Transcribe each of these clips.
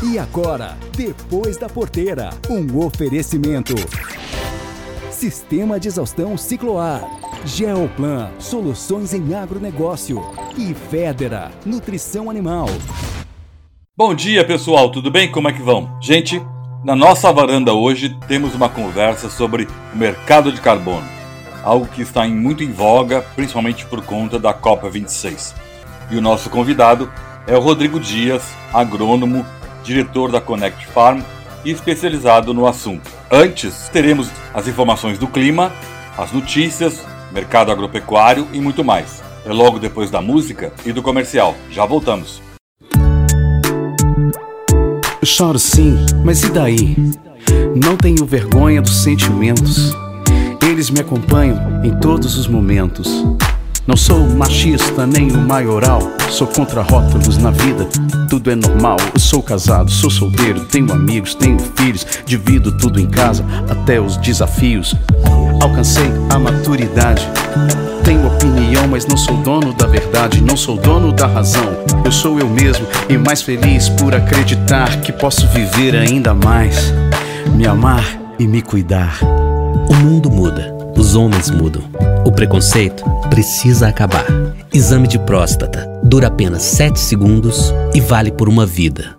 E agora, depois da porteira, um oferecimento. Sistema de exaustão Cicloar. Geoplan, soluções em agronegócio. E Federa, nutrição animal. Bom dia, pessoal, tudo bem? Como é que vão? Gente, na nossa varanda hoje temos uma conversa sobre o mercado de carbono, algo que está muito em voga, principalmente por conta da Copa 26. E o nosso convidado é o Rodrigo Dias, agrônomo, diretor da Connect Farm e especializado no assunto. Antes, teremos as informações do clima, as notícias, mercado agropecuário e muito mais. É logo depois da música e do comercial. Já voltamos. Choro sim, mas e daí? Não tenho vergonha dos sentimentos. Eles me acompanham em todos os momentos. Não sou machista nem o maioral. Sou contra rótulos na vida, tudo é normal. Eu sou casado, sou solteiro, tenho amigos, tenho filhos, divido tudo em casa, até os desafios. Alcancei a maturidade. Tenho opinião, mas não sou dono da verdade, não sou dono da razão. Eu sou eu mesmo e mais feliz por acreditar que posso viver ainda mais, me amar e me cuidar. O mundo muda, os homens mudam. O preconceito precisa acabar. Exame de próstata dura apenas 7 segundos e vale por uma vida.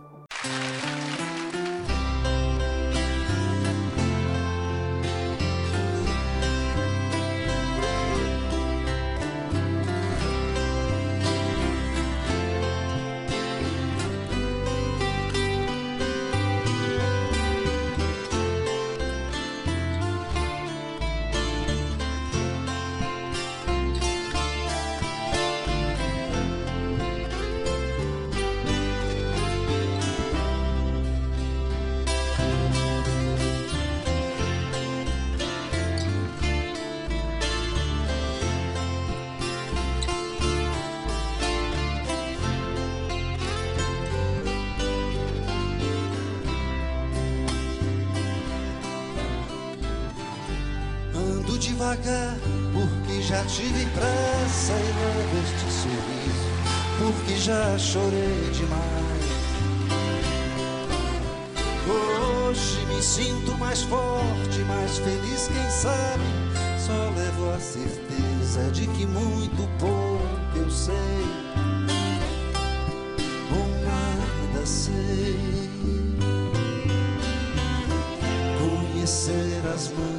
Já tive pressa e levo este sorriso, porque já chorei demais. Hoje me sinto mais forte, mais feliz, quem sabe? Só levo a certeza de que muito pouco eu sei, ou nada sei. Conhecer as mãos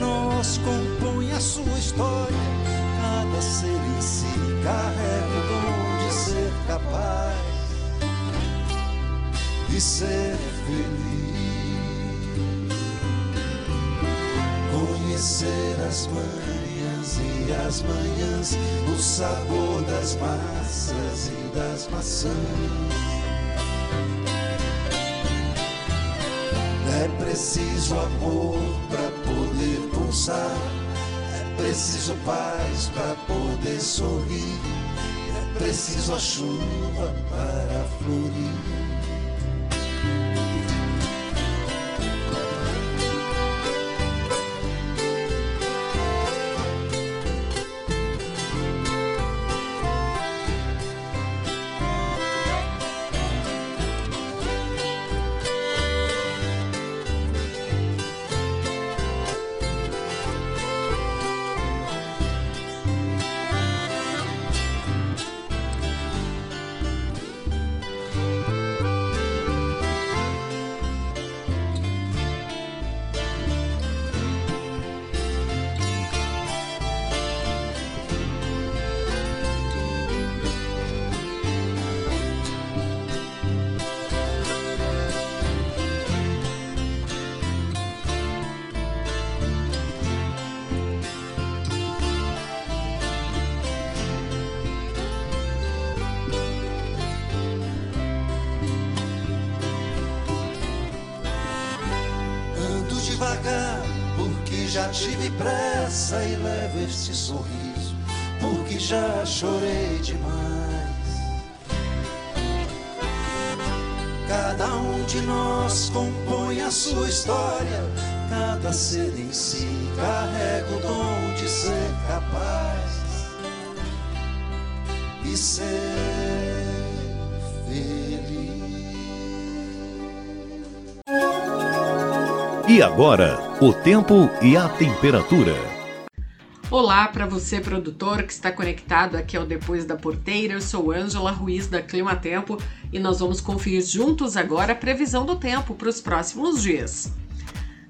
Nós compõe a sua história. Cada ser em si carrega o dom de ser capaz de ser feliz. Conhecer as manhãs e as manhãs, o sabor das massas e das maçãs. É preciso amor para poder É preciso paz para poder sorrir. É preciso a chuva para florir. Agora, o tempo e a temperatura. Olá para você produtor que está conectado aqui ao Depois da Porteira. Eu sou Ângela Ruiz da Clima Tempo e nós vamos conferir juntos agora a previsão do tempo para os próximos dias.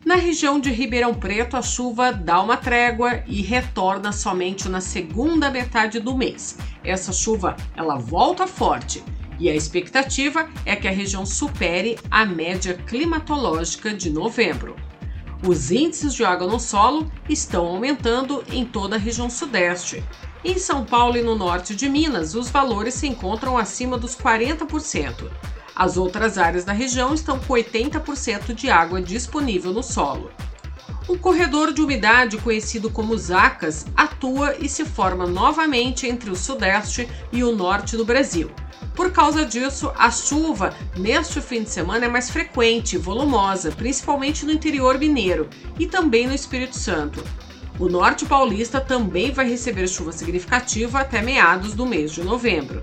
Na região de Ribeirão Preto, a chuva dá uma trégua e retorna somente na segunda metade do mês. Essa chuva, ela volta forte e a expectativa é que a região supere a média climatológica de novembro. Os índices de água no solo estão aumentando em toda a região sudeste. Em São Paulo e no norte de Minas, os valores se encontram acima dos 40%. As outras áreas da região estão com 80% de água disponível no solo. Um corredor de umidade conhecido como Zacas atua e se forma novamente entre o sudeste e o norte do Brasil. Por causa disso, a chuva neste fim de semana é mais frequente e volumosa, principalmente no interior mineiro e também no Espírito Santo. O norte paulista também vai receber chuva significativa até meados do mês de novembro.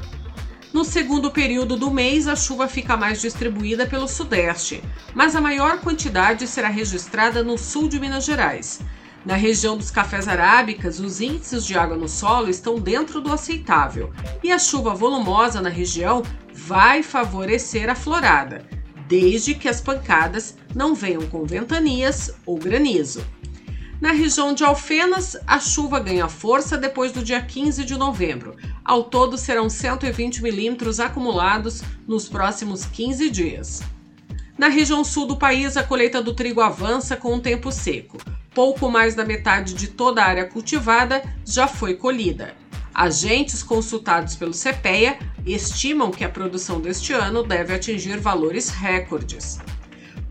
No segundo período do mês, a chuva fica mais distribuída pelo sudeste, mas a maior quantidade será registrada no sul de Minas Gerais. Na região dos cafés arábicas, os índices de água no solo estão dentro do aceitável e a chuva volumosa na região vai favorecer a florada, desde que as pancadas não venham com ventanias ou granizo. Na região de Alfenas, a chuva ganha força depois do dia 15 de novembro. Ao todo, serão 120 milímetros acumulados nos próximos 15 dias. Na região sul do país, a colheita do trigo avança com um tempo seco pouco mais da metade de toda a área cultivada já foi colhida. Agentes consultados pelo CPEA estimam que a produção deste ano deve atingir valores recordes.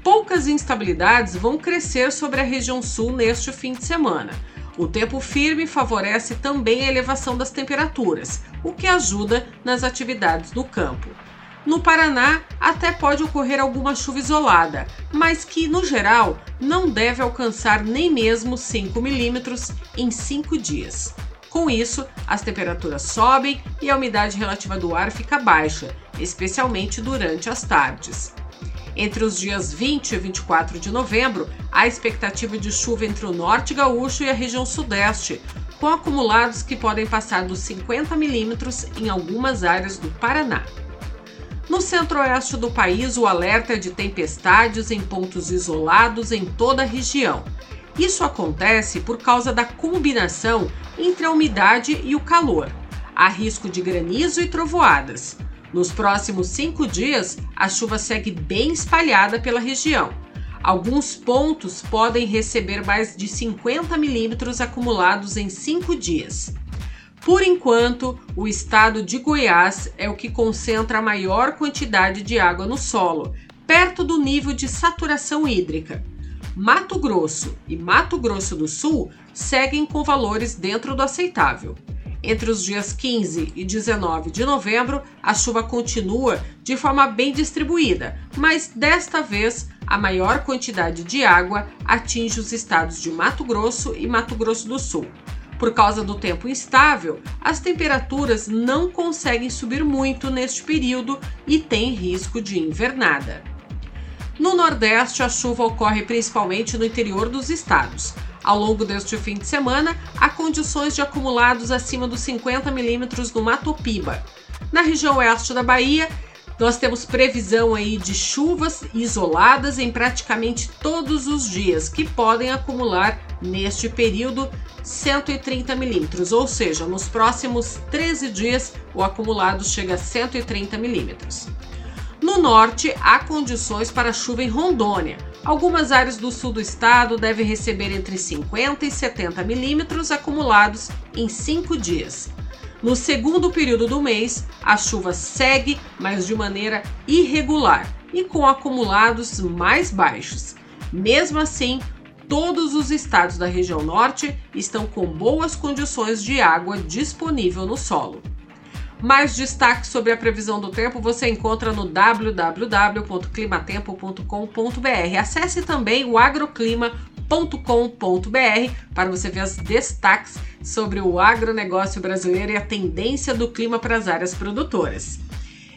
Poucas instabilidades vão crescer sobre a região sul neste fim de semana. O tempo firme favorece também a elevação das temperaturas, o que ajuda nas atividades do campo. No Paraná, até pode ocorrer alguma chuva isolada, mas que, no geral, não deve alcançar nem mesmo 5 milímetros em 5 dias. Com isso, as temperaturas sobem e a umidade relativa do ar fica baixa, especialmente durante as tardes. Entre os dias 20 e 24 de novembro, há expectativa de chuva entre o norte gaúcho e a região sudeste, com acumulados que podem passar dos 50 milímetros em algumas áreas do Paraná. No centro-oeste do país, o alerta é de tempestades em pontos isolados em toda a região. Isso acontece por causa da combinação entre a umidade e o calor. Há risco de granizo e trovoadas. Nos próximos cinco dias, a chuva segue bem espalhada pela região. Alguns pontos podem receber mais de 50 milímetros acumulados em cinco dias. Por enquanto, o estado de Goiás é o que concentra a maior quantidade de água no solo, perto do nível de saturação hídrica. Mato Grosso e Mato Grosso do Sul seguem com valores dentro do aceitável. Entre os dias 15 e 19 de novembro, a chuva continua de forma bem distribuída, mas desta vez a maior quantidade de água atinge os estados de Mato Grosso e Mato Grosso do Sul. Por causa do tempo instável, as temperaturas não conseguem subir muito neste período e tem risco de invernada. No Nordeste, a chuva ocorre principalmente no interior dos estados. Ao longo deste fim de semana, há condições de acumulados acima dos 50 milímetros no Mato Piba. Na região oeste da Bahia, nós temos previsão aí de chuvas isoladas em praticamente todos os dias, que podem acumular neste período 130 milímetros, ou seja, nos próximos 13 dias o acumulado chega a 130 milímetros. No norte, há condições para chuva em Rondônia. Algumas áreas do sul do estado devem receber entre 50 e 70 milímetros acumulados em cinco dias. No segundo período do mês, a chuva segue, mas de maneira irregular e com acumulados mais baixos. Mesmo assim, todos os estados da região norte estão com boas condições de água disponível no solo. Mais destaques sobre a previsão do tempo você encontra no www.climatempo.com.br. Acesse também o agroclima.com.br para você ver os destaques sobre o agronegócio brasileiro e a tendência do clima para as áreas produtoras.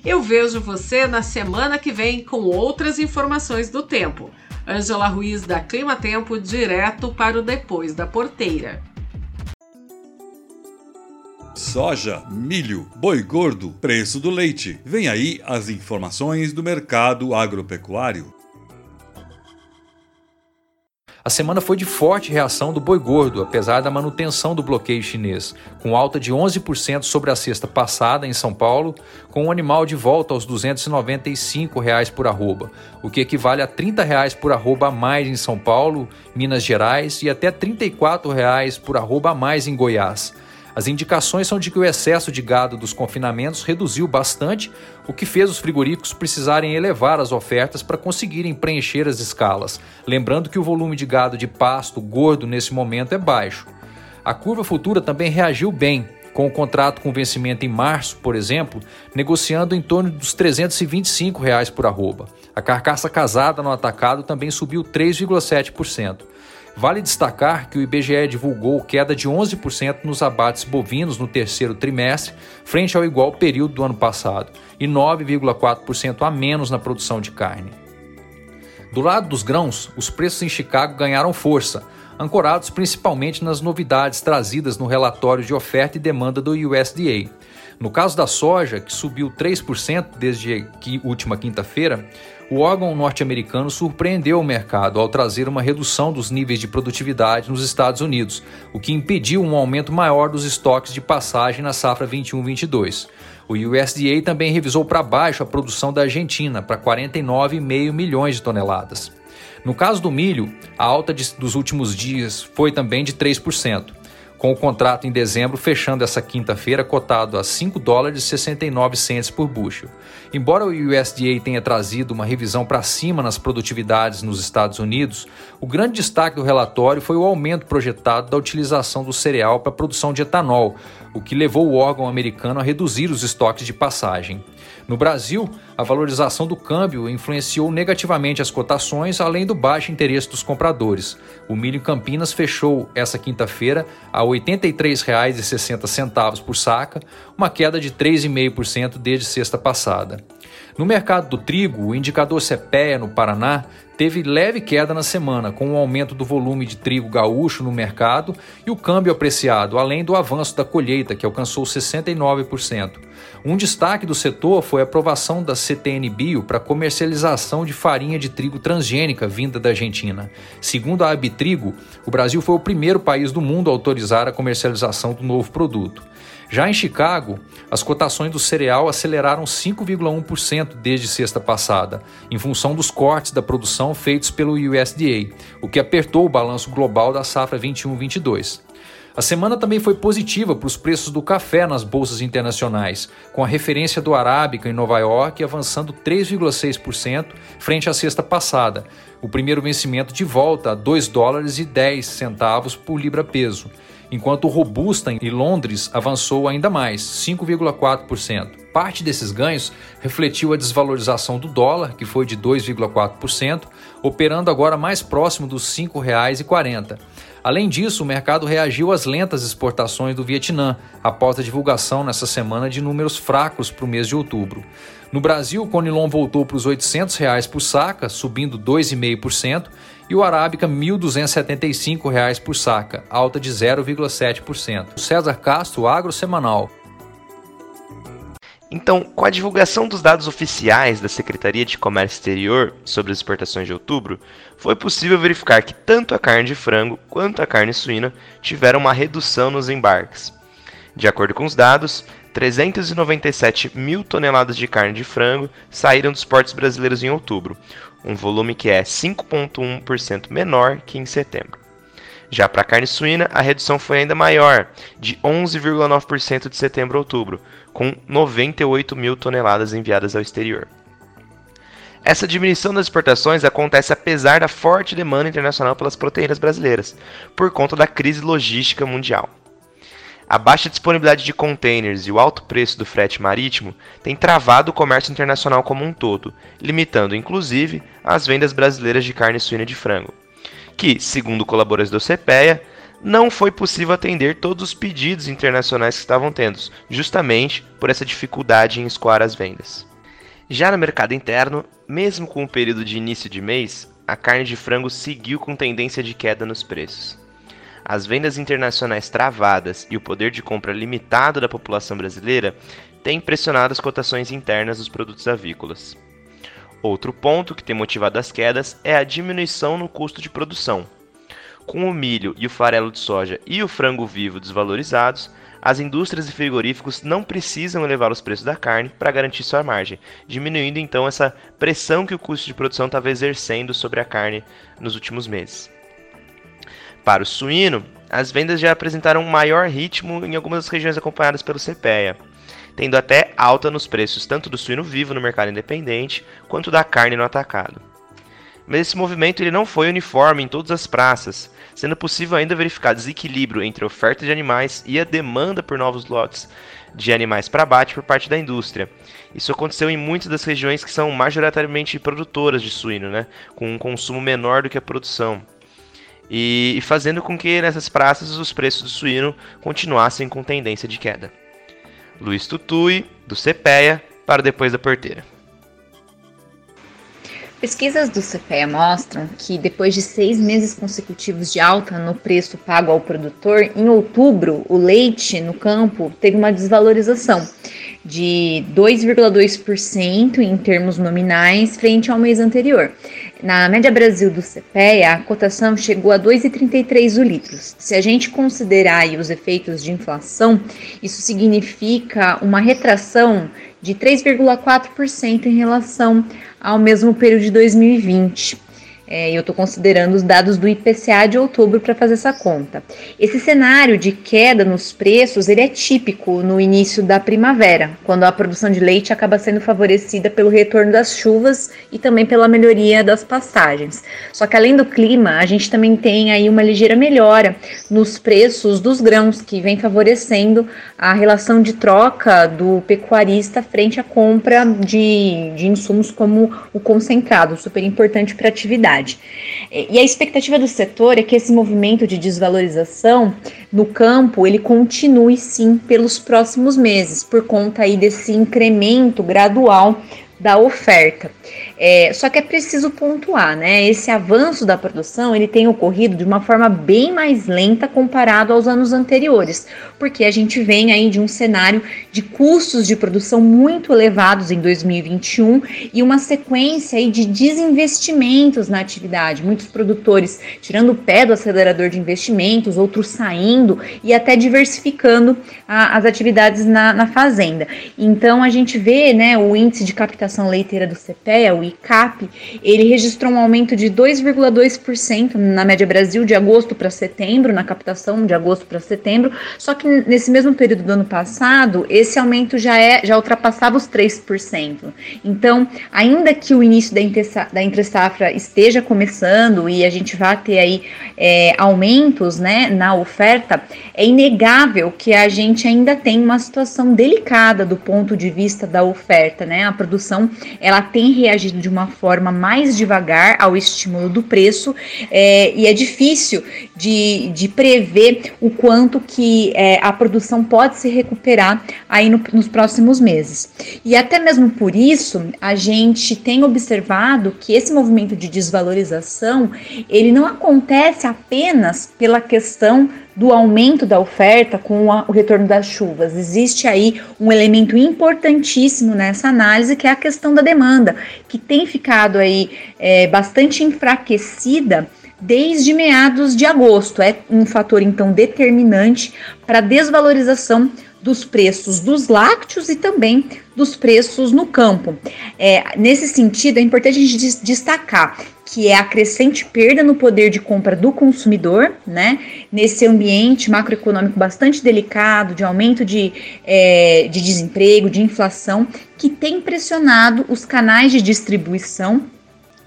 Eu vejo você na semana que vem com outras informações do tempo. Ângela Ruiz da Clima Tempo, direto para o Depois da Porteira. Soja, milho, boi gordo, preço do leite. Vem aí as informações do mercado agropecuário. A semana foi de forte reação do boi gordo, apesar da manutenção do bloqueio chinês, com alta de 11% sobre a sexta passada em São Paulo, com o animal de volta aos 295 reais por arroba, o que equivale a 30 reais por arroba a mais em São Paulo, Minas Gerais e até 34 reais por arroba a mais em Goiás. As indicações são de que o excesso de gado dos confinamentos reduziu bastante, o que fez os frigoríficos precisarem elevar as ofertas para conseguirem preencher as escalas, lembrando que o volume de gado de pasto gordo nesse momento é baixo. A curva futura também reagiu bem, com o contrato com vencimento em março, por exemplo, negociando em torno dos 325 reais por arroba. A carcaça casada no atacado também subiu 3,7%. Vale destacar que o IBGE divulgou queda de 11% nos abates bovinos no terceiro trimestre, frente ao igual período do ano passado, e 9,4% a menos na produção de carne. Do lado dos grãos, os preços em Chicago ganharam força, ancorados principalmente nas novidades trazidas no relatório de oferta e demanda do USDA. No caso da soja, que subiu 3% desde a última quinta-feira, o órgão norte-americano surpreendeu o mercado ao trazer uma redução dos níveis de produtividade nos Estados Unidos, o que impediu um aumento maior dos estoques de passagem na safra 21-22. O USDA também revisou para baixo a produção da Argentina para 49,5 milhões de toneladas. No caso do milho, a alta dos últimos dias foi também de 3% com o contrato em dezembro fechando essa quinta-feira cotado a 5 dólares e 69 centes por bushel. Embora o USDA tenha trazido uma revisão para cima nas produtividades nos Estados Unidos, o grande destaque do relatório foi o aumento projetado da utilização do cereal para a produção de etanol, o que levou o órgão americano a reduzir os estoques de passagem. No Brasil, a valorização do câmbio influenciou negativamente as cotações, além do baixo interesse dos compradores. O milho em Campinas fechou essa quinta-feira a R$ 83,60 por saca, uma queda de 3,5% desde sexta passada. No mercado do trigo, o indicador CPEA no Paraná teve leve queda na semana, com o aumento do volume de trigo gaúcho no mercado e o câmbio apreciado, além do avanço da colheita, que alcançou 69%. Um destaque do setor foi a aprovação da CTN Bio para comercialização de farinha de trigo transgênica vinda da Argentina. Segundo a Abitrigo, o Brasil foi o primeiro país do mundo a autorizar a comercialização do novo produto. Já em Chicago, as cotações do cereal aceleraram 5,1% desde sexta passada, em função dos cortes da produção feitos pelo USDA, o que apertou o balanço global da safra 21-22. A semana também foi positiva para os preços do café nas bolsas internacionais, com a referência do Arábica em Nova York avançando 3,6% frente à sexta passada, o primeiro vencimento de volta a 2 dólares e 10 centavos por libra peso, enquanto o Robusta em Londres avançou ainda mais, 5,4%. Parte desses ganhos refletiu a desvalorização do dólar, que foi de 2,4%, operando agora mais próximo dos R$ 5,40. Além disso, o mercado reagiu às lentas exportações do Vietnã, após a divulgação nessa semana de números fracos para o mês de outubro. No Brasil, o Conilon voltou para os 800 reais por saca, subindo 2,5%, e o Arábica 1.275 reais por saca, alta de 0,7%. César Castro, Agro Semanal. Então, com a divulgação dos dados oficiais da Secretaria de Comércio Exterior sobre as exportações de outubro, foi possível verificar que tanto a carne de frango quanto a carne suína tiveram uma redução nos embarques. De acordo com os dados, 397 mil toneladas de carne de frango saíram dos portos brasileiros em outubro, um volume que é 5,1% menor que em setembro. Já para a carne suína, a redução foi ainda maior, de 11,9% de setembro a outubro, com 98 mil toneladas enviadas ao exterior. Essa diminuição das exportações acontece apesar da forte demanda internacional pelas proteínas brasileiras, por conta da crise logística mundial. A baixa disponibilidade de containers e o alto preço do frete marítimo têm travado o comércio internacional como um todo, limitando inclusive as vendas brasileiras de carne suína de frango que, segundo colaboradores do CPEA, não foi possível atender todos os pedidos internacionais que estavam tendo, justamente por essa dificuldade em escoar as vendas. Já no mercado interno, mesmo com o período de início de mês, a carne de frango seguiu com tendência de queda nos preços. As vendas internacionais travadas e o poder de compra limitado da população brasileira têm pressionado as cotações internas dos produtos avícolas. Outro ponto que tem motivado as quedas é a diminuição no custo de produção. Com o milho e o farelo de soja e o frango vivo desvalorizados, as indústrias e frigoríficos não precisam elevar os preços da carne para garantir sua margem, diminuindo então essa pressão que o custo de produção estava exercendo sobre a carne nos últimos meses. Para o suíno, as vendas já apresentaram um maior ritmo em algumas regiões acompanhadas pelo CPEA tendo até alta nos preços tanto do suíno vivo no mercado independente quanto da carne no atacado. Mas esse movimento ele não foi uniforme em todas as praças, sendo possível ainda verificar desequilíbrio entre a oferta de animais e a demanda por novos lotes de animais para abate por parte da indústria. Isso aconteceu em muitas das regiões que são majoritariamente produtoras de suíno, né, com um consumo menor do que a produção. E, fazendo com que nessas praças os preços do suíno continuassem com tendência de queda. Luiz Tutui, do CPEA, para depois da porteira. Pesquisas do CPEA mostram que depois de seis meses consecutivos de alta no preço pago ao produtor, em outubro o leite no campo teve uma desvalorização de 2,2% em termos nominais frente ao mês anterior. Na média Brasil do CPEA, a cotação chegou a 2,33 o litro. Se a gente considerar os efeitos de inflação, isso significa uma retração de 3,4% em relação ao mesmo período de 2020. É, eu estou considerando os dados do IPCA de outubro para fazer essa conta. Esse cenário de queda nos preços ele é típico no início da primavera, quando a produção de leite acaba sendo favorecida pelo retorno das chuvas e também pela melhoria das pastagens. Só que além do clima, a gente também tem aí uma ligeira melhora nos preços dos grãos, que vem favorecendo a relação de troca do pecuarista frente à compra de, de insumos como o concentrado, super importante para a atividade. E a expectativa do setor é que esse movimento de desvalorização no campo ele continue sim pelos próximos meses, por conta aí desse incremento gradual da oferta. É, só que é preciso pontuar, né? Esse avanço da produção ele tem ocorrido de uma forma bem mais lenta comparado aos anos anteriores, porque a gente vem aí de um cenário de custos de produção muito elevados em 2021 e uma sequência aí de desinvestimentos na atividade. Muitos produtores tirando o pé do acelerador de investimentos, outros saindo e até diversificando a, as atividades na, na fazenda. Então a gente vê, né, o índice de captação Associação Leiteira do CPEA, o ICAP, ele registrou um aumento de 2,2% na média Brasil de agosto para setembro, na captação de agosto para setembro, só que nesse mesmo período do ano passado, esse aumento já, é, já ultrapassava os 3%. Então, ainda que o início da entre-safra esteja começando e a gente vá ter aí é, aumentos né, na oferta, é inegável que a gente ainda tem uma situação delicada do ponto de vista da oferta, né? A produção ela tem reagido de uma forma mais devagar ao estímulo do preço é, e é difícil de, de prever o quanto que é, a produção pode se recuperar aí no, nos próximos meses. E até mesmo por isso a gente tem observado que esse movimento de desvalorização ele não acontece apenas pela questão do aumento da oferta com o retorno das chuvas. Existe aí um elemento importantíssimo nessa análise que é a questão da demanda, que tem ficado aí é, bastante enfraquecida desde meados de agosto. É um fator então determinante para a desvalorização dos preços dos lácteos e também dos preços no campo. É, nesse sentido, é importante a gente destacar que é a crescente perda no poder de compra do consumidor, né? Nesse ambiente macroeconômico bastante delicado, de aumento de, é, de desemprego, de inflação, que tem pressionado os canais de distribuição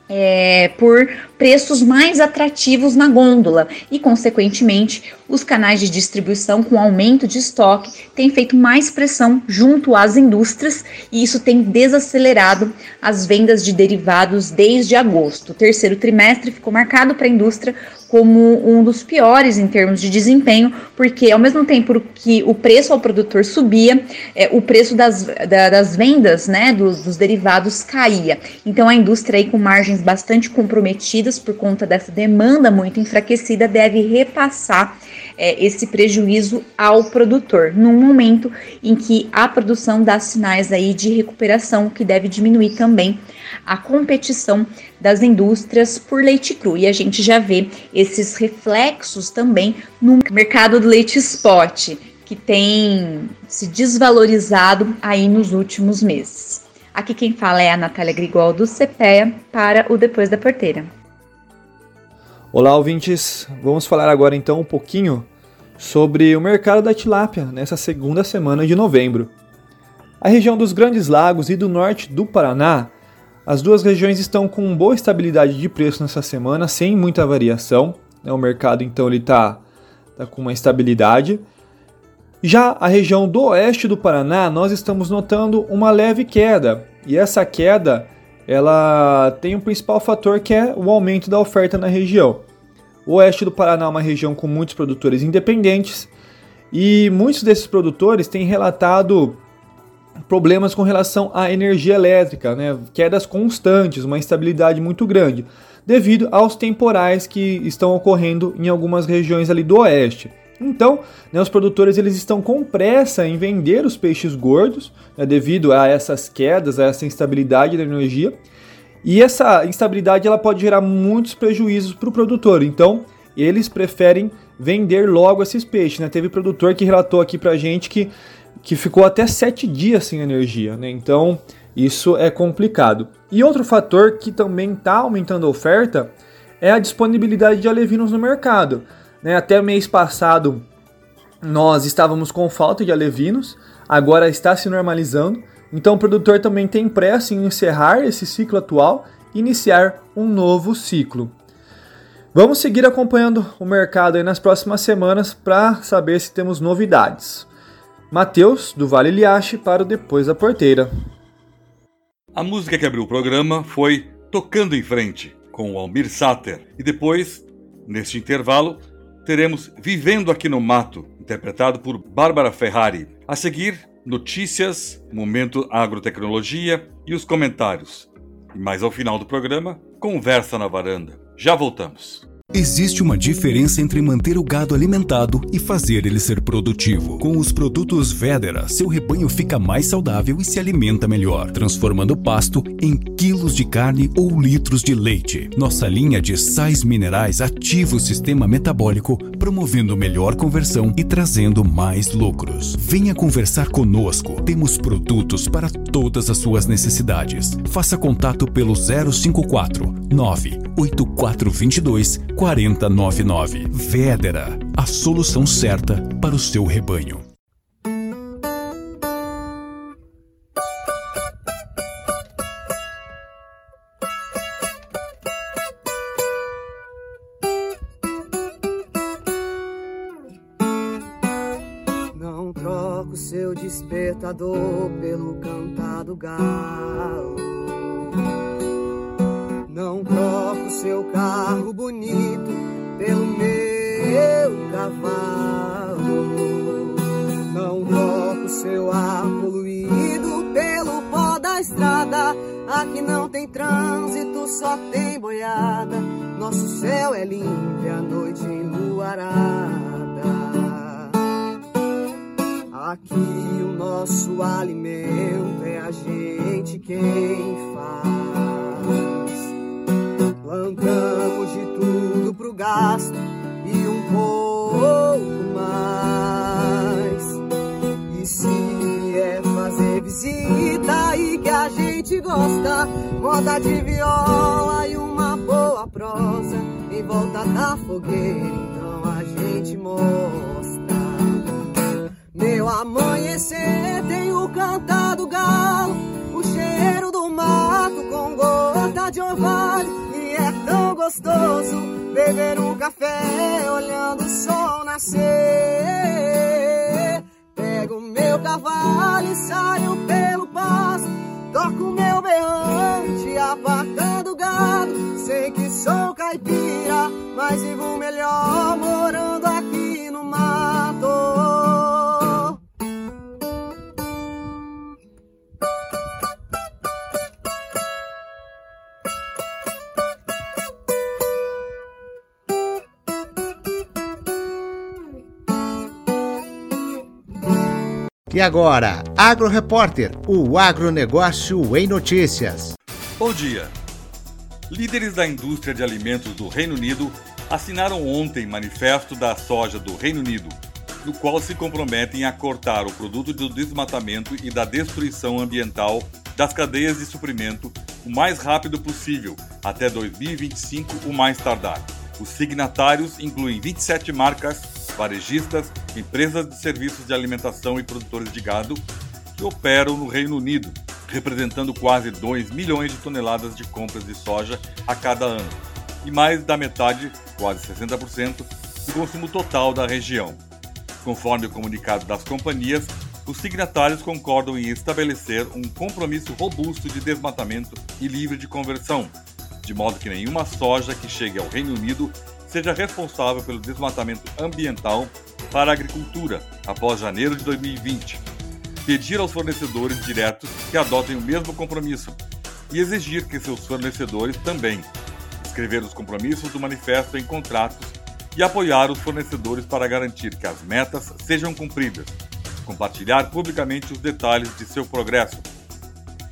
é, por preços mais atrativos na gôndola e, consequentemente, os canais de distribuição com aumento de estoque têm feito mais pressão junto às indústrias e isso tem desacelerado as vendas de derivados desde agosto. O terceiro trimestre ficou marcado para a indústria como um dos piores em termos de desempenho, porque ao mesmo tempo que o preço ao produtor subia, é, o preço das, da, das vendas né, dos, dos, derivados caía. Então a indústria aí com margens bastante comprometidas por conta dessa demanda muito enfraquecida deve repassar é, esse prejuízo ao produtor, num momento em que a produção dá sinais aí de recuperação, que deve diminuir também a competição das indústrias por leite cru. E a gente já vê esses reflexos também no mercado do leite spot, que tem se desvalorizado aí nos últimos meses. Aqui quem fala é a Natália Grigol do CPEA para o Depois da Porteira. Olá, ouvintes. Vamos falar agora então um pouquinho sobre o mercado da tilápia nessa segunda semana de novembro. A região dos Grandes Lagos e do norte do Paraná as duas regiões estão com boa estabilidade de preço nessa semana, sem muita variação. Né? O mercado então ele está tá com uma estabilidade. Já a região do oeste do Paraná, nós estamos notando uma leve queda. E essa queda ela tem um principal fator que é o aumento da oferta na região. O oeste do Paraná é uma região com muitos produtores independentes e muitos desses produtores têm relatado problemas com relação à energia elétrica, né? quedas constantes, uma instabilidade muito grande, devido aos temporais que estão ocorrendo em algumas regiões ali do oeste. Então, né, os produtores eles estão com pressa em vender os peixes gordos, né, devido a essas quedas, a essa instabilidade da energia. E essa instabilidade ela pode gerar muitos prejuízos para o produtor. Então, eles preferem vender logo esses peixes. Né? Teve produtor que relatou aqui para a gente que que ficou até sete dias sem energia, né? Então isso é complicado. E outro fator que também está aumentando a oferta é a disponibilidade de alevinos no mercado. Né? Até mês passado nós estávamos com falta de alevinos, agora está se normalizando. Então o produtor também tem pressa em encerrar esse ciclo atual e iniciar um novo ciclo. Vamos seguir acompanhando o mercado nas próximas semanas para saber se temos novidades. Matheus, do Vale Liache, para o Depois da Porteira. A música que abriu o programa foi Tocando em Frente, com o Almir Sater. E depois, neste intervalo, teremos Vivendo Aqui no Mato, interpretado por Bárbara Ferrari. A seguir, notícias, momento agrotecnologia e os comentários. E mais ao final do programa, Conversa na Varanda. Já voltamos. Existe uma diferença entre manter o gado alimentado e fazer ele ser produtivo. Com os produtos Vedera, seu rebanho fica mais saudável e se alimenta melhor, transformando o pasto em quilos de carne ou litros de leite. Nossa linha de sais minerais ativa o sistema metabólico, promovendo melhor conversão e trazendo mais lucros. Venha conversar conosco. Temos produtos para todas as suas necessidades. Faça contato pelo 054 98422 4099. Vedera, a solução certa para o seu rebanho. Não troco seu despertador pelo cantado galo. Não tem trânsito, só tem boiada. Nosso céu é limpo a noite enluarada. Aqui o nosso alimento é a gente quem faz. Plantamos de tudo pro gasto e um pouco mais. E se visita e que a gente gosta, moda de viola e uma boa prosa em volta da fogueira, então a gente mostra. Meu amanhecer tem o cantar do galo, o cheiro do mato com gota de orvalho. E é tão gostoso beber um café olhando o sol nascer. Pego meu cavalo e saio pelo pasto, toco meu berrante apartando o gado. Sei que sou caipira, mas vivo melhor morando E agora, Agro Repórter, o agronegócio em notícias. Bom dia. Líderes da indústria de alimentos do Reino Unido assinaram ontem manifesto da soja do Reino Unido, no qual se comprometem a cortar o produto do desmatamento e da destruição ambiental das cadeias de suprimento o mais rápido possível, até 2025 o mais tardar. Os signatários incluem 27 marcas varejistas, empresas de serviços de alimentação e produtores de gado que operam no Reino Unido, representando quase 2 milhões de toneladas de compras de soja a cada ano, e mais da metade, quase 60%, do consumo total da região. Conforme o comunicado das companhias, os signatários concordam em estabelecer um compromisso robusto de desmatamento e livre de conversão, de modo que nenhuma soja que chegue ao Reino Unido seja responsável pelo desmatamento ambiental para a agricultura após janeiro de 2020, pedir aos fornecedores diretos que adotem o mesmo compromisso e exigir que seus fornecedores também, escrever os compromissos do manifesto em contratos e apoiar os fornecedores para garantir que as metas sejam cumpridas, compartilhar publicamente os detalhes de seu progresso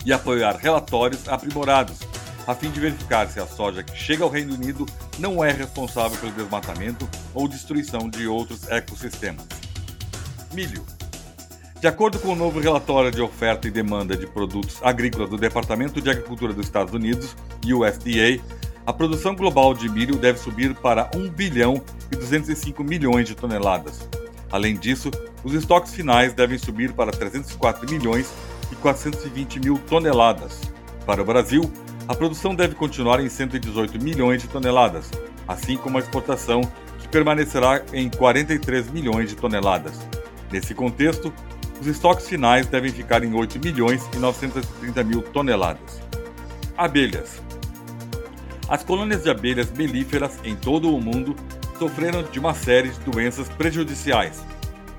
e apoiar relatórios aprimorados a fim de verificar se a soja que chega ao Reino Unido não é responsável pelo desmatamento ou destruição de outros ecossistemas. Milho. De acordo com o novo relatório de oferta e demanda de produtos agrícolas do Departamento de Agricultura dos Estados Unidos, USDA, a produção global de milho deve subir para 1 bilhão e 205 milhões de toneladas. Além disso, os estoques finais devem subir para 304 milhões e 420 mil toneladas. Para o Brasil, a produção deve continuar em 118 milhões de toneladas, assim como a exportação, que permanecerá em 43 milhões de toneladas. Nesse contexto, os estoques finais devem ficar em 8 milhões e 930 mil toneladas. Abelhas. As colônias de abelhas melíferas em todo o mundo sofreram de uma série de doenças prejudiciais.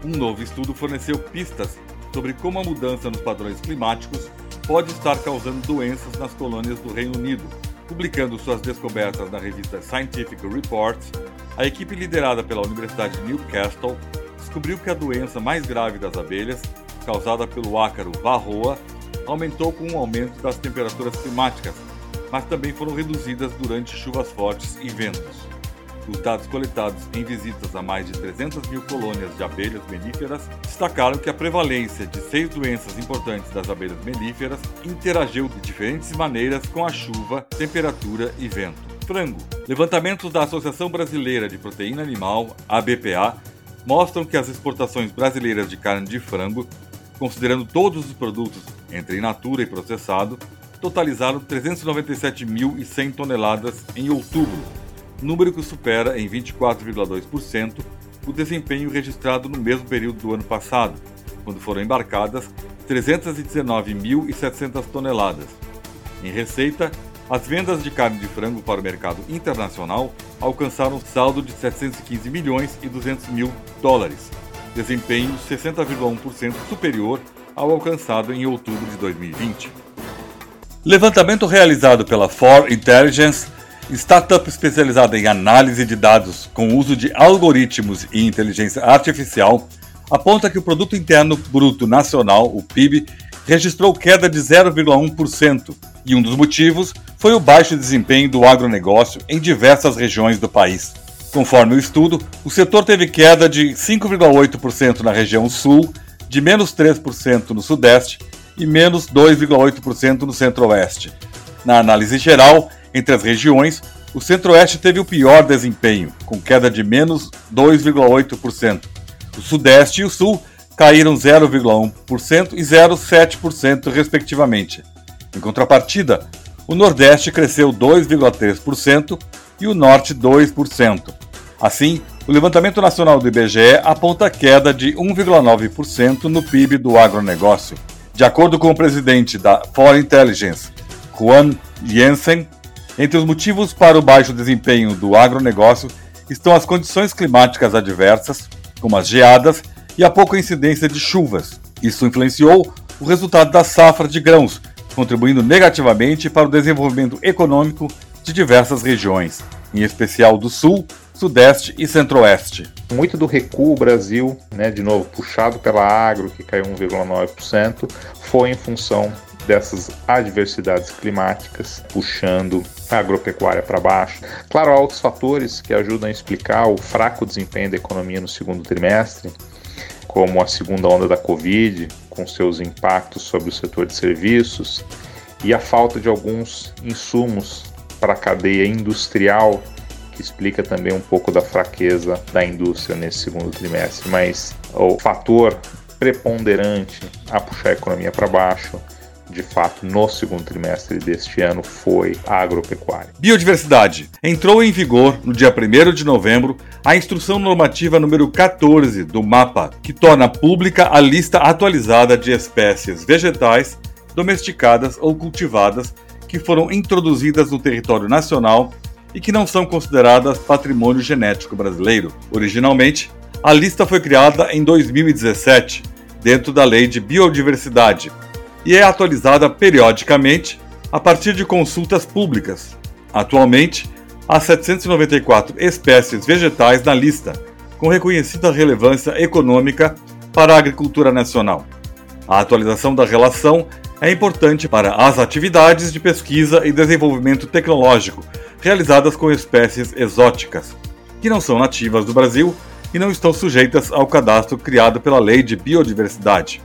Um novo estudo forneceu pistas sobre como a mudança nos padrões climáticos pode estar causando doenças nas colônias do Reino Unido, Publicando suas descobertas na revista Scientific Reports, a equipe liderada pela Universidade de Newcastle descobriu que a doença mais grave das abelhas, causada pelo ácaro varroa, aumentou com o aumento das temperaturas climáticas, mas também foram reduzidas durante chuvas fortes e ventos. Os dados coletados em visitas a mais de 300 mil colônias de abelhas melíferas destacaram que a prevalência de seis doenças importantes das abelhas melíferas interagiu de diferentes maneiras com a chuva, temperatura e vento. Frango. Levantamentos da Associação Brasileira de Proteína Animal, ABPA, mostram que as exportações brasileiras de carne de frango, considerando todos os produtos entre in natura e processado, totalizaram 397.100 toneladas em outubro, número que supera em 24,2% o desempenho registrado no mesmo período do ano passado, quando foram embarcadas 319.700 toneladas. Em receita, as vendas de carne de frango para o mercado internacional alcançaram um saldo de 715 milhões e 200 mil dólares, desempenho 60,1% superior ao alcançado em outubro de 2020. Levantamento realizado pela For Intelligence startup especializada em análise de dados com uso de algoritmos e inteligência artificial, aponta que o Produto Interno Bruto Nacional, o PIB, registrou queda de 0,1%, e um dos motivos foi o baixo desempenho do agronegócio em diversas regiões do país. Conforme o estudo, o setor teve queda de 5,8% na região sul, de menos 3% no sudeste e menos 2,8% no centro-oeste. Na análise geral, entre as regiões, o Centro-Oeste teve o pior desempenho, com queda de menos 2,8%. O Sudeste e o Sul caíram 0,1% e 0,7%, respectivamente. Em contrapartida, o Nordeste cresceu 2,3% e o Norte 2%. Assim, o levantamento nacional do IBGE aponta queda de 1,9% no PIB do agronegócio. De acordo com o presidente da Foreign Intelligence, Juan Jensen, entre os motivos para o baixo desempenho do agronegócio estão as condições climáticas adversas, como as geadas e a pouca incidência de chuvas. Isso influenciou o resultado da safra de grãos, contribuindo negativamente para o desenvolvimento econômico de diversas regiões, em especial do Sul, Sudeste e Centro-Oeste. Muito do recuo Brasil, né, de novo puxado pela agro, que caiu 1,9%, foi em função dessas adversidades climáticas, puxando a agropecuária para baixo. Claro, há outros fatores que ajudam a explicar o fraco desempenho da economia no segundo trimestre, como a segunda onda da Covid, com seus impactos sobre o setor de serviços, e a falta de alguns insumos para a cadeia industrial, que explica também um pouco da fraqueza da indústria nesse segundo trimestre. Mas o fator preponderante a puxar a economia para baixo de fato, no segundo trimestre deste ano foi a agropecuária. Biodiversidade. Entrou em vigor no dia 1 de novembro a instrução normativa número 14 do MAPA, que torna pública a lista atualizada de espécies vegetais domesticadas ou cultivadas que foram introduzidas no território nacional e que não são consideradas patrimônio genético brasileiro. Originalmente, a lista foi criada em 2017, dentro da Lei de Biodiversidade, e é atualizada periodicamente a partir de consultas públicas. Atualmente, há 794 espécies vegetais na lista, com reconhecida relevância econômica para a agricultura nacional. A atualização da relação é importante para as atividades de pesquisa e desenvolvimento tecnológico realizadas com espécies exóticas, que não são nativas do Brasil e não estão sujeitas ao cadastro criado pela Lei de Biodiversidade.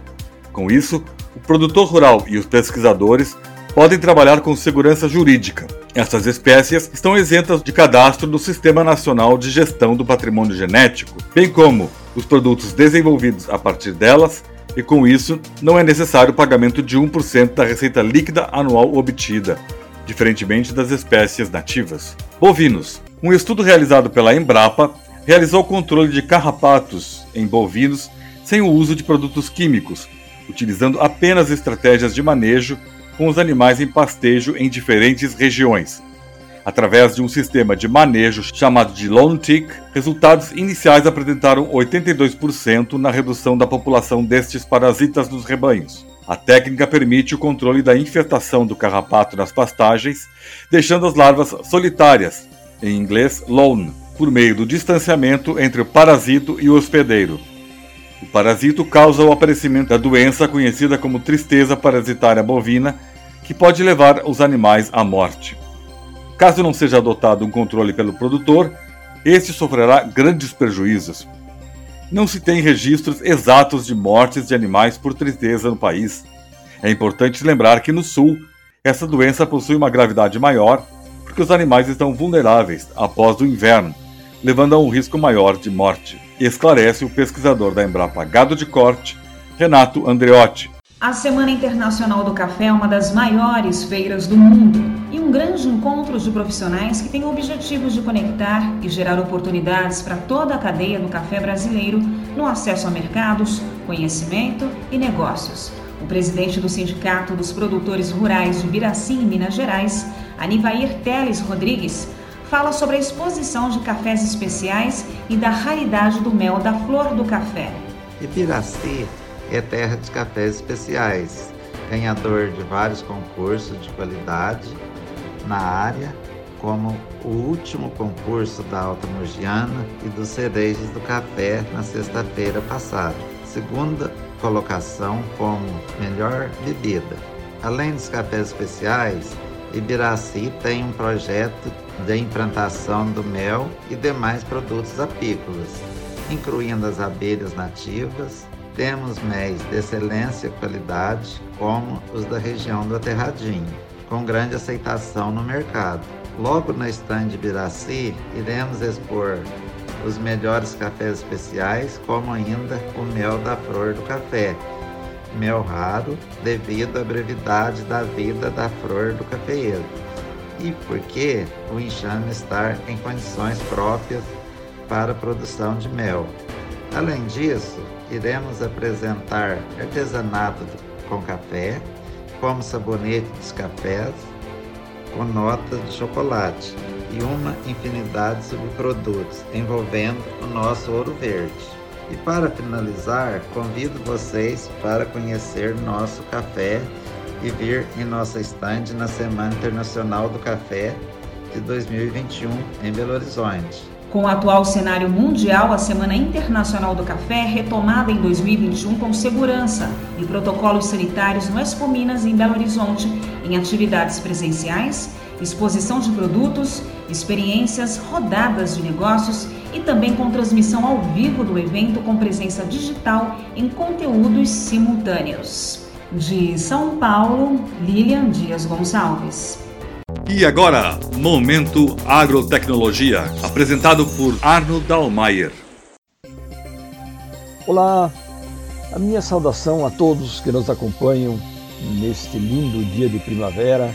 Com isso, o produtor rural e os pesquisadores podem trabalhar com segurança jurídica. Essas espécies estão isentas de cadastro do Sistema Nacional de Gestão do Patrimônio Genético, bem como os produtos desenvolvidos a partir delas, e com isso não é necessário o pagamento de 1% da receita líquida anual obtida, diferentemente das espécies nativas. Bovinos. Um estudo realizado pela Embrapa realizou o controle de carrapatos em bovinos sem o uso de produtos químicos, utilizando apenas estratégias de manejo com os animais em pastejo em diferentes regiões. Através de um sistema de manejo chamado de Lone Tick, resultados iniciais apresentaram 82% na redução da população destes parasitas nos rebanhos. A técnica permite o controle da infestação do carrapato nas pastagens, deixando as larvas solitárias, em inglês lone, por meio do distanciamento entre o parasito e o hospedeiro. O parasito causa o aparecimento da doença conhecida como tristeza parasitária bovina, que pode levar os animais à morte. Caso não seja adotado um controle pelo produtor, este sofrerá grandes prejuízos. Não se tem registros exatos de mortes de animais por tristeza no país. É importante lembrar que no sul, essa doença possui uma gravidade maior porque os animais estão vulneráveis após o inverno, levando a um risco maior de morte, esclarece o pesquisador da Embrapa Gado de Corte, Renato Andreotti. A Semana Internacional do Café é uma das maiores feiras do mundo e um grande encontro de profissionais que tem objetivos de conectar e gerar oportunidades para toda a cadeia do café brasileiro no acesso a mercados, conhecimento e negócios. O presidente do Sindicato dos Produtores Rurais de Biraci, em Minas Gerais, Anivair Teles Rodrigues, fala sobre a exposição de cafés especiais e da raridade do mel da flor do café. Ibiraci é terra de cafés especiais, ganhador de vários concursos de qualidade na área, como o último concurso da Alta Mogiana e dos cerejas do café na sexta-feira passada. Segunda colocação como melhor bebida. Além dos cafés especiais, Ibiraci tem um projeto de implantação do mel e demais produtos apícolas, incluindo as abelhas nativas, temos méis de excelência e qualidade, como os da região do Aterradinho, com grande aceitação no mercado. Logo na estande Biraci, iremos expor os melhores cafés especiais, como ainda o mel da flor do café, mel raro devido à brevidade da vida da flor do cafeeiro e porque o enxame está em condições próprias para a produção de mel. Além disso, iremos apresentar artesanato com café, como sabonete dos cafés, com notas de chocolate e uma infinidade de subprodutos envolvendo o nosso ouro verde. E para finalizar, convido vocês para conhecer nosso café e vir em nossa estande na Semana Internacional do Café de 2021 em Belo Horizonte. Com o atual cenário mundial, a Semana Internacional do Café é retomada em 2021 com segurança e protocolos sanitários no Expo Minas, em Belo Horizonte, em atividades presenciais, exposição de produtos, experiências, rodadas de negócios e também com transmissão ao vivo do evento com presença digital em conteúdos simultâneos. De São Paulo, Lilian Dias Gonçalves. E agora, Momento Agrotecnologia, apresentado por Arno Dalmayer. Olá, a minha saudação a todos que nos acompanham neste lindo dia de primavera,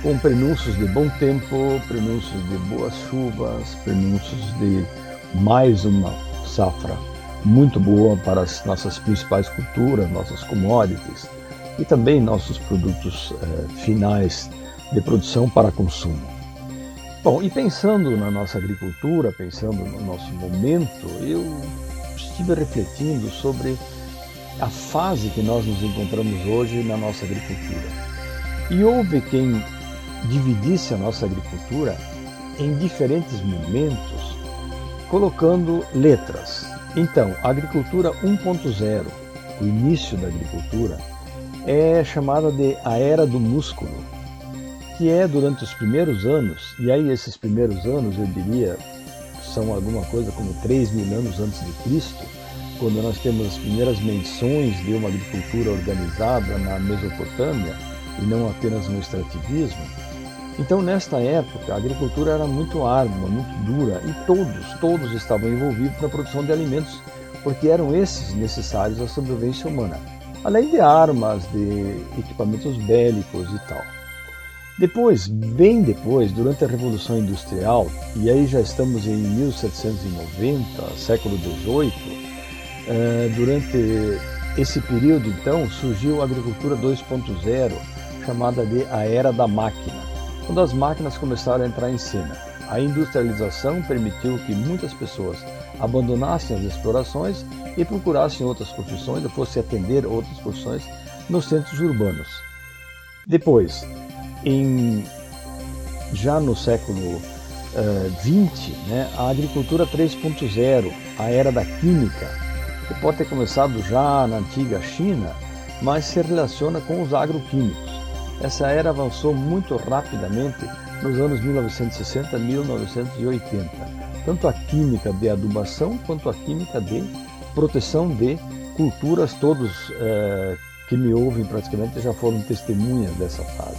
com prenúncios de bom tempo, prenúncios de boas chuvas, prenúncios de mais uma safra muito boa para as nossas principais culturas, nossas commodities e também nossos produtos eh, finais de produção para consumo. Bom, e pensando na nossa agricultura, pensando no nosso momento, eu estive refletindo sobre a fase que nós nos encontramos hoje na nossa agricultura. E houve quem dividisse a nossa agricultura em diferentes momentos, colocando letras. Então, a agricultura 1.0, o início da agricultura, é chamada de a era do músculo que é durante os primeiros anos, e aí esses primeiros anos eu diria são alguma coisa como 3 mil anos antes de Cristo, quando nós temos as primeiras menções de uma agricultura organizada na Mesopotâmia e não apenas no extrativismo. Então, nesta época, a agricultura era muito árdua, muito dura e todos, todos estavam envolvidos na produção de alimentos, porque eram esses necessários à sobrevivência humana, além de armas, de equipamentos bélicos e tal. Depois, bem depois, durante a Revolução Industrial, e aí já estamos em 1790, século XVIII, eh, durante esse período, então, surgiu a agricultura 2.0, chamada de a Era da Máquina, quando as máquinas começaram a entrar em cena. A industrialização permitiu que muitas pessoas abandonassem as explorações e procurassem outras profissões, ou fossem atender outras profissões nos centros urbanos. Depois, em, já no século XX, uh, né, a agricultura 3.0, a era da química, que pode ter começado já na antiga China, mas se relaciona com os agroquímicos. Essa era avançou muito rapidamente nos anos 1960 1980, tanto a química de adubação quanto a química de proteção de culturas, todos eh, que me ouvem praticamente já foram testemunhas dessa fase.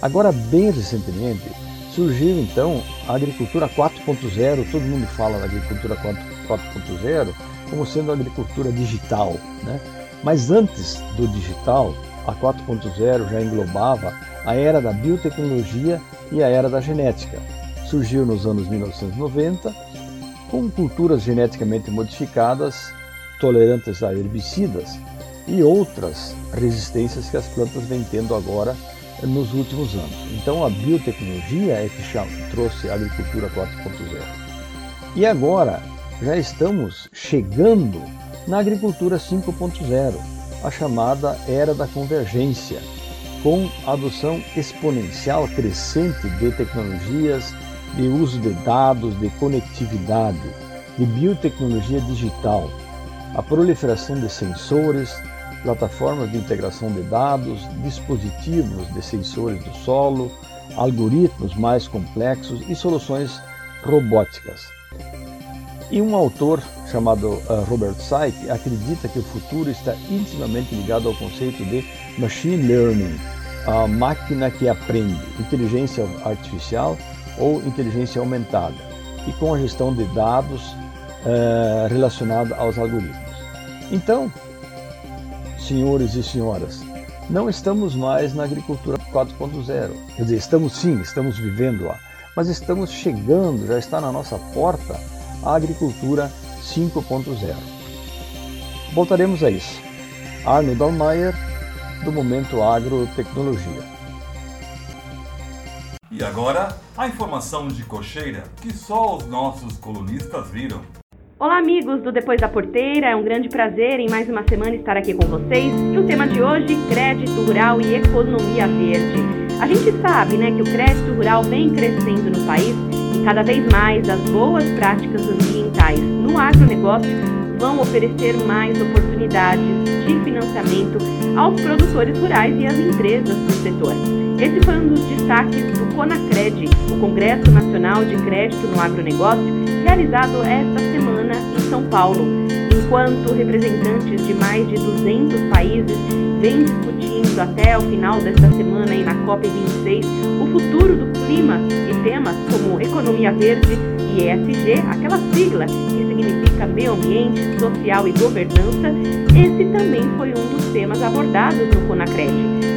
Agora, bem recentemente, surgiu então a agricultura 4.0, todo mundo fala da agricultura 4.0 como sendo a agricultura digital, né? Mas antes do digital, a 4.0 já englobava a era da biotecnologia e a era da genética. Surgiu nos anos 1990 com culturas geneticamente modificadas, tolerantes a herbicidas e outras resistências que as plantas vêm tendo agora nos últimos anos. Então a biotecnologia é que trouxe a agricultura 4.0. E agora já estamos chegando na agricultura 5.0, a chamada era da convergência, com adoção exponencial crescente de tecnologias, de uso de dados, de conectividade, de biotecnologia digital, a proliferação de sensores, plataformas de integração de dados, dispositivos de sensores do solo, algoritmos mais complexos e soluções robóticas. E um autor chamado uh, Robert Syke acredita que o futuro está intimamente ligado ao conceito de machine learning, a máquina que aprende, inteligência artificial ou inteligência aumentada, e com a gestão de dados uh, relacionada aos algoritmos. Então, senhores e senhoras, não estamos mais na agricultura 4.0. Quer dizer, estamos sim, estamos vivendo-a, mas estamos chegando, já está na nossa porta a agricultura 5.0. Voltaremos a isso. Arno Dalmayer, do Momento Agrotecnologia. E agora, a informação de cocheira que só os nossos colunistas viram. Olá, amigos do Depois da Porteira. É um grande prazer em mais uma semana estar aqui com vocês. E o tema de hoje: crédito rural e economia verde. A gente sabe, né, que o crédito rural vem crescendo no país cada vez mais as boas práticas ambientais no agronegócio vão oferecer mais oportunidades de financiamento aos produtores rurais e às empresas do setor. Esse foi um dos destaques do CONACRED, o Congresso Nacional de Crédito no Agronegócio, realizado esta semana em São Paulo, enquanto representantes de mais de 200 países vêm discutindo até o final desta semana e na COP26 o futuro do clima e temas como economia verde e ESG, aquela sigla que significa meio ambiente, social e governança, esse também foi um dos temas abordados no CONACRED.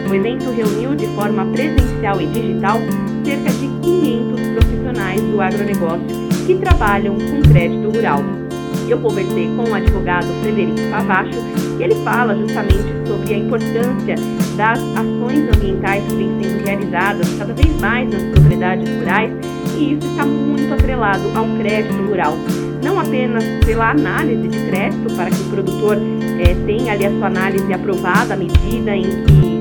O evento reuniu de forma presencial e digital cerca de 500 profissionais do agronegócio que trabalham com crédito rural. Eu conversei com o advogado Frederico Favacho e ele fala justamente sobre a importância das ações ambientais que vêm sendo realizadas cada vez mais nas propriedades rurais e isso está muito atrelado ao crédito rural. Não apenas pela análise de crédito, para que o produtor é, tenha ali a sua análise aprovada à medida em que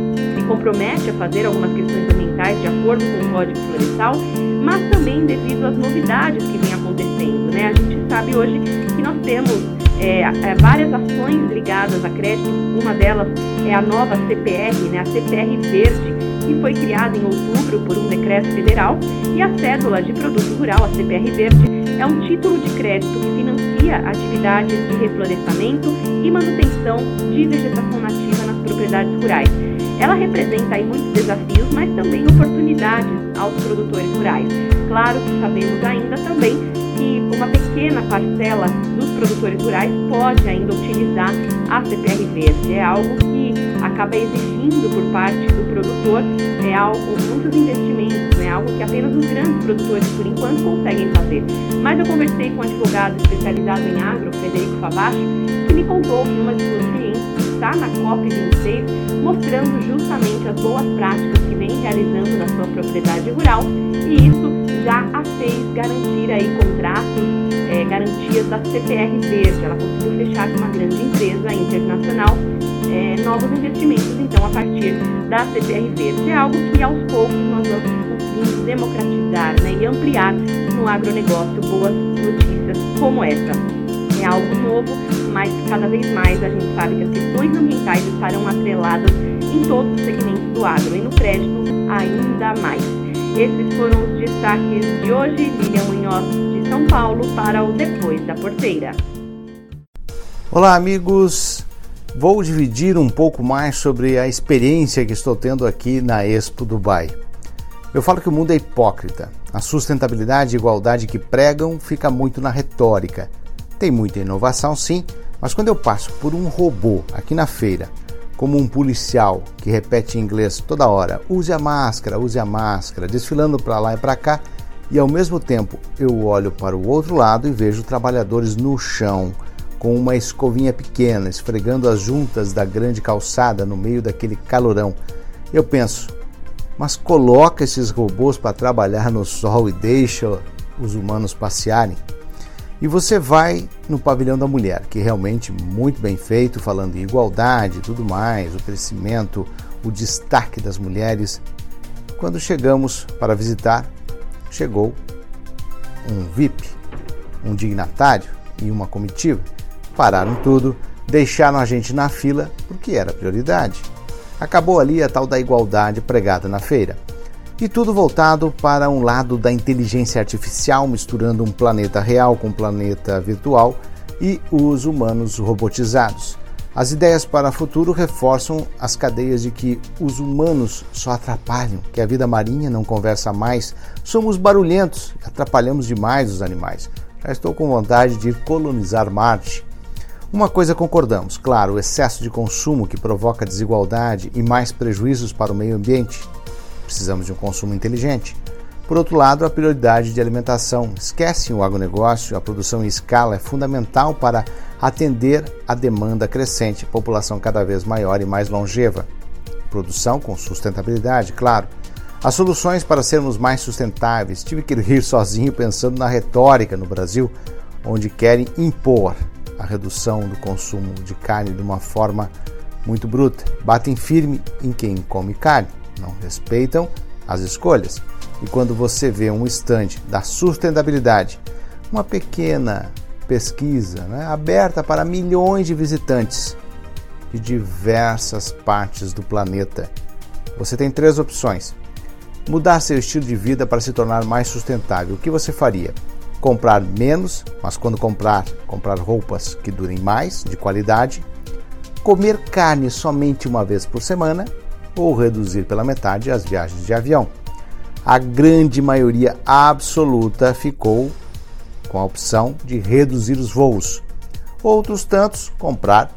compromete a fazer algumas questões ambientais de acordo com o Código Florestal, mas também devido às novidades que vêm acontecendo. Né? A gente sabe hoje que nós temos é, é, várias ações ligadas a crédito, uma delas é a nova CPR, né, a CPR Verde, que foi criada em outubro por um decreto federal, e a cédula de produto rural, a CPR Verde, é um título de crédito que financia atividades de reflorestamento e manutenção de vegetação nativa nas propriedades rurais. Ela representa aí muitos desafios, mas também oportunidades aos produtores rurais. Claro que sabemos ainda também que uma pequena parcela dos produtores rurais pode ainda utilizar a CPR verde. É algo que acaba exigindo por parte do produtor é algo, muitos investimentos, né? algo que apenas os grandes produtores, por enquanto, conseguem fazer. Mas eu conversei com um advogado especializado em agro, Frederico Favacho, que me contou que uma de suas clientes está na COP26, mostrando justamente as boas práticas que vem realizando na sua propriedade rural, e isso já a fez garantir aí contratos, é, garantias da CPR Verde. Ela conseguiu fechar com uma grande empresa internacional é, novos investimentos, então, a partir da CPR Verde. É algo que aos poucos nós vamos conseguindo democratizar né, e ampliar no agronegócio boas notícias como essa. É algo novo, mas cada vez mais a gente sabe que as questões ambientais estarão atreladas em todos os segmentos do agro e no crédito ainda mais. Esses foram os destaques de hoje. Lilian Munhoz de São Paulo para o Depois da Porteira. Olá, amigos. Vou dividir um pouco mais sobre a experiência que estou tendo aqui na Expo Dubai. Eu falo que o mundo é hipócrita. A sustentabilidade e igualdade que pregam fica muito na retórica. Tem muita inovação, sim, mas quando eu passo por um robô aqui na feira, como um policial que repete em inglês toda hora: use a máscara, use a máscara, desfilando para lá e para cá, e ao mesmo tempo eu olho para o outro lado e vejo trabalhadores no chão com uma escovinha pequena, esfregando as juntas da grande calçada no meio daquele calorão. Eu penso, mas coloca esses robôs para trabalhar no sol e deixa os humanos passearem. E você vai no pavilhão da mulher, que realmente muito bem feito, falando em igualdade e tudo mais, o crescimento, o destaque das mulheres. Quando chegamos para visitar, chegou um VIP, um dignatário e uma comitiva pararam tudo, deixaram a gente na fila porque era prioridade. Acabou ali a tal da igualdade pregada na feira. E tudo voltado para um lado da inteligência artificial, misturando um planeta real com um planeta virtual e os humanos robotizados. As ideias para o futuro reforçam as cadeias de que os humanos só atrapalham, que a vida marinha não conversa mais, somos barulhentos, atrapalhamos demais os animais. Já estou com vontade de ir colonizar Marte. Uma coisa concordamos, claro, o excesso de consumo que provoca desigualdade e mais prejuízos para o meio ambiente. Precisamos de um consumo inteligente. Por outro lado, a prioridade de alimentação. Esquecem o agronegócio, a produção em escala é fundamental para atender a demanda crescente, população cada vez maior e mais longeva. Produção com sustentabilidade, claro. As soluções para sermos mais sustentáveis. Tive que rir sozinho pensando na retórica no Brasil, onde querem impor a redução do consumo de carne de uma forma muito bruta. Batem firme em quem come carne, não respeitam as escolhas. E quando você vê um estande da sustentabilidade, uma pequena pesquisa né, aberta para milhões de visitantes de diversas partes do planeta, você tem três opções. Mudar seu estilo de vida para se tornar mais sustentável. O que você faria? comprar menos, mas quando comprar, comprar roupas que durem mais, de qualidade, comer carne somente uma vez por semana ou reduzir pela metade as viagens de avião. A grande maioria absoluta ficou com a opção de reduzir os voos. Outros tantos comprar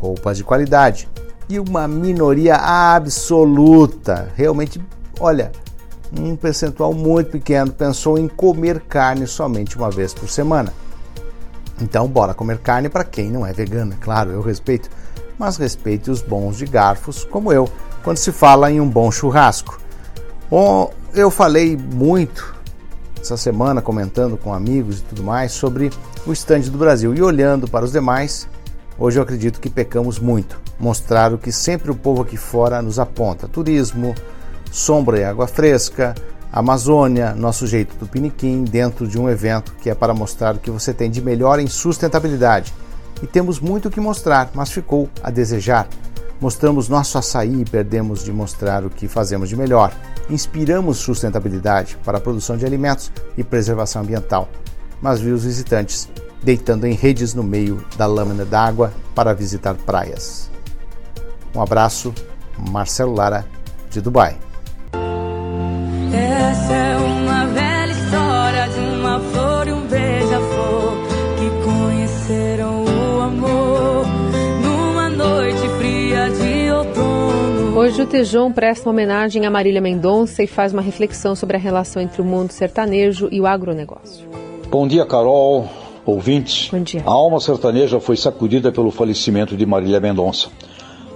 roupas de qualidade. E uma minoria absoluta, realmente, olha, um percentual muito pequeno pensou em comer carne somente uma vez por semana. Então, bora comer carne para quem não é vegano, é claro, eu respeito, mas respeite os bons de garfos, como eu, quando se fala em um bom churrasco. Bom, eu falei muito essa semana comentando com amigos e tudo mais sobre o estande do Brasil e olhando para os demais, hoje eu acredito que pecamos muito. Mostrar o que sempre o povo aqui fora nos aponta: turismo, sombra e água fresca, Amazônia, nosso jeito do Piniquim, dentro de um evento que é para mostrar o que você tem de melhor em sustentabilidade. E temos muito o que mostrar, mas ficou a desejar. Mostramos nosso açaí e perdemos de mostrar o que fazemos de melhor. Inspiramos sustentabilidade para a produção de alimentos e preservação ambiental, mas vi os visitantes deitando em redes no meio da lâmina d'água para visitar praias. Um abraço, Marcelo Lara, de Dubai. Tejon presta uma homenagem a Marília Mendonça e faz uma reflexão sobre a relação entre o mundo sertanejo e o agronegócio. Bom dia, Carol, ouvintes. Bom dia. A alma sertaneja foi sacudida pelo falecimento de Marília Mendonça.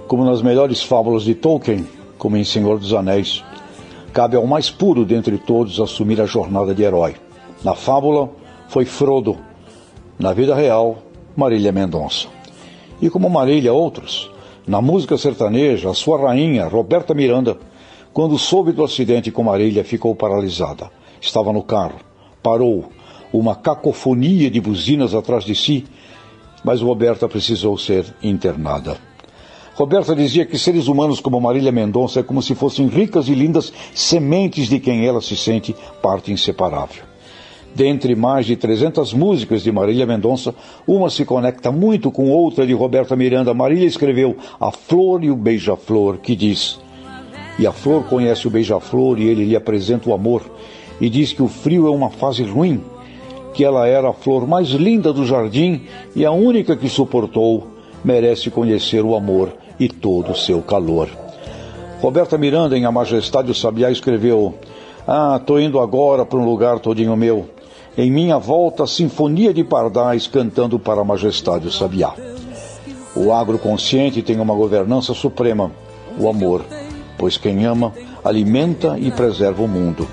Como nas melhores fábulas de Tolkien, como em Senhor dos Anéis, cabe ao mais puro dentre todos assumir a jornada de herói. Na fábula, foi Frodo. Na vida real, Marília Mendonça. E como Marília, outros Na música sertaneja, a sua rainha, Roberta Miranda, quando soube do acidente com Marília, ficou paralisada. Estava no carro, parou, uma cacofonia de buzinas atrás de si, mas Roberta precisou ser internada. Roberta dizia que seres humanos como Marília Mendonça é como se fossem ricas e lindas sementes de quem ela se sente parte inseparável. Dentre mais de 300 músicas de Marília Mendonça, uma se conecta muito com outra de Roberta Miranda. Marília escreveu A Flor e o Beija-Flor, que diz: E a flor conhece o beija-flor e ele lhe apresenta o amor, e diz que o frio é uma fase ruim, que ela era a flor mais linda do jardim e a única que suportou, merece conhecer o amor e todo o seu calor. Roberta Miranda, em A Majestade do Sabiá, escreveu: Ah, tô indo agora para um lugar todinho meu. Em minha volta, sinfonia de pardais cantando para a majestade do sabiá. O agroconsciente tem uma governança suprema, o amor, pois quem ama alimenta e preserva o mundo.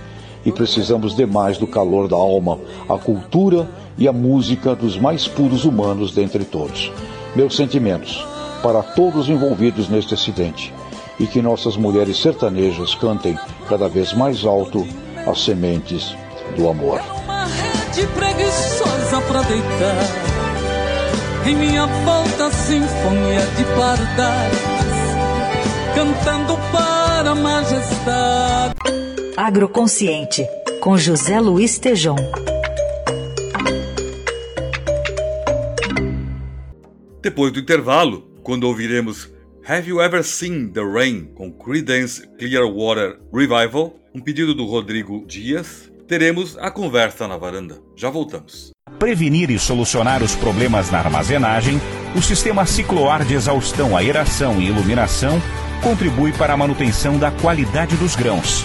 E precisamos demais do calor da alma, a cultura e a música dos mais puros humanos dentre todos. Meus sentimentos para todos envolvidos neste acidente e que nossas mulheres sertanejas cantem cada vez mais alto as sementes do amor. Uma rede preguiçosa pra deitar. Em minha volta, sinfonia de pardais, cantando para a majestade. Agroconsciente, com José Luiz Tejon. Depois do intervalo, quando ouviremos Have You Ever Seen the Rain com Creedence Clearwater Revival, um pedido do Rodrigo Dias, teremos a conversa na varanda. Já voltamos. Prevenir e solucionar os problemas na armazenagem, o sistema cicloar de exaustão, aeração e iluminação contribui para a manutenção da qualidade dos grãos.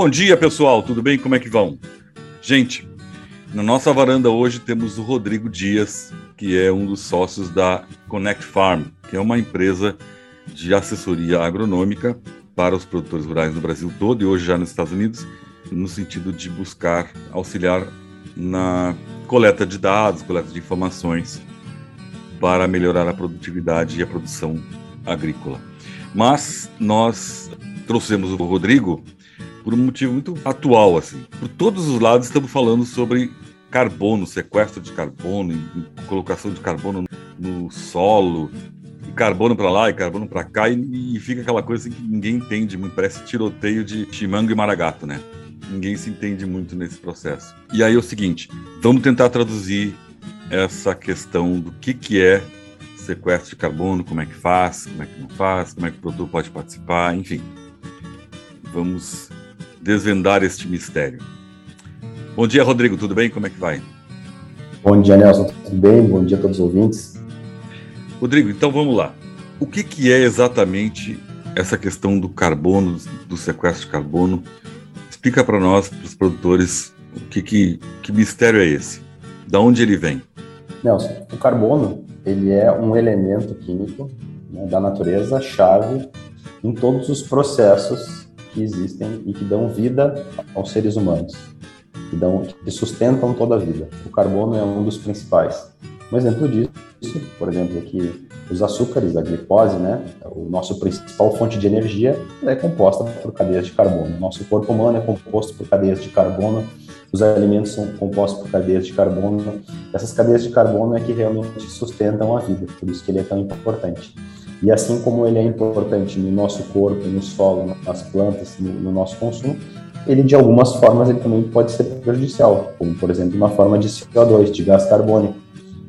Bom dia, pessoal. Tudo bem? Como é que vão? Gente, na nossa varanda hoje temos o Rodrigo Dias, que é um dos sócios da Connect Farm, que é uma empresa de assessoria agronômica para os produtores rurais no Brasil todo e hoje já nos Estados Unidos, no sentido de buscar auxiliar na coleta de dados, coleta de informações para melhorar a produtividade e a produção agrícola. Mas nós trouxemos o Rodrigo por um motivo muito atual, assim. Por todos os lados estamos falando sobre carbono, sequestro de carbono, colocação de carbono no solo, e carbono para lá e carbono para cá, e, e, fica aquela coisa assim que ninguém entende muito, parece tiroteio de chimango e maragato, né? Ninguém se entende muito nesse processo. E aí é o seguinte, vamos tentar traduzir essa questão do que, que é sequestro de carbono, como é que faz, como é que não faz, como é que o produtor pode participar, enfim. Vamos desvendar este mistério. Bom dia, Rodrigo, tudo bem? Como é que vai? Bom dia, Nelson, tudo bem? Bom dia a todos os ouvintes. Rodrigo, então vamos lá. O que, que é exatamente essa questão do carbono, do sequestro de carbono? Explica para nós, para os produtores, o que, que, que mistério é esse? Da onde ele vem? Nelson, o carbono ele é um elemento químico né, da natureza chave em todos os processos que existem e que dão vida aos seres humanos, que, dão, que sustentam toda a vida. O carbono é um dos principais. Um exemplo disso, por exemplo, que os açúcares, a glicose, né, o nosso principal fonte de energia, é composta por cadeias de carbono. Nosso corpo humano é composto por cadeias de carbono os alimentos são compostos por cadeias de carbono. Essas cadeias de carbono é que realmente sustentam a vida, por isso que ele é tão importante. E assim como ele é importante no nosso corpo, no solo, nas plantas, no, no nosso consumo, ele de algumas formas ele também pode ser prejudicial, como por exemplo na forma de CO2, de gás carbônico.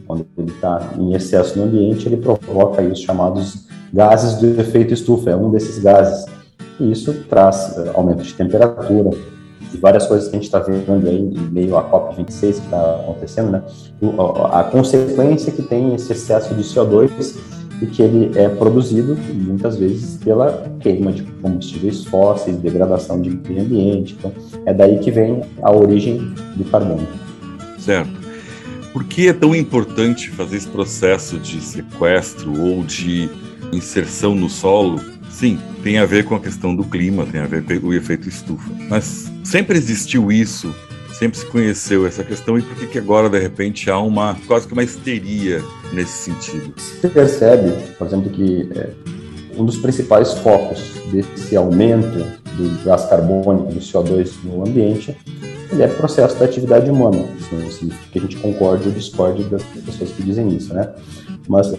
Quando ele está em excesso no ambiente, ele provoca os chamados gases do efeito estufa, é um desses gases. E isso traz uh, aumento de temperatura, de várias coisas que a gente está vendo aí em meio à COP26 que está acontecendo, né? A consequência que tem esse excesso de CO2 e que ele é produzido muitas vezes pela queima de combustíveis fósseis, degradação de meio ambiente. Então, é daí que vem a origem do carbono. Certo. Por que é tão importante fazer esse processo de sequestro ou de inserção no solo Sim, tem a ver com a questão do clima, tem a ver com o efeito estufa. Mas sempre existiu isso, sempre se conheceu essa questão e por que, que agora, de repente, há uma quase que uma histeria nesse sentido? Se percebe, por exemplo, que é, um dos principais focos desse aumento do gás carbônico, do CO2 no ambiente, ele é processo da atividade humana. Significa que a gente concorde ou discorde das pessoas que dizem isso, né? Mas é,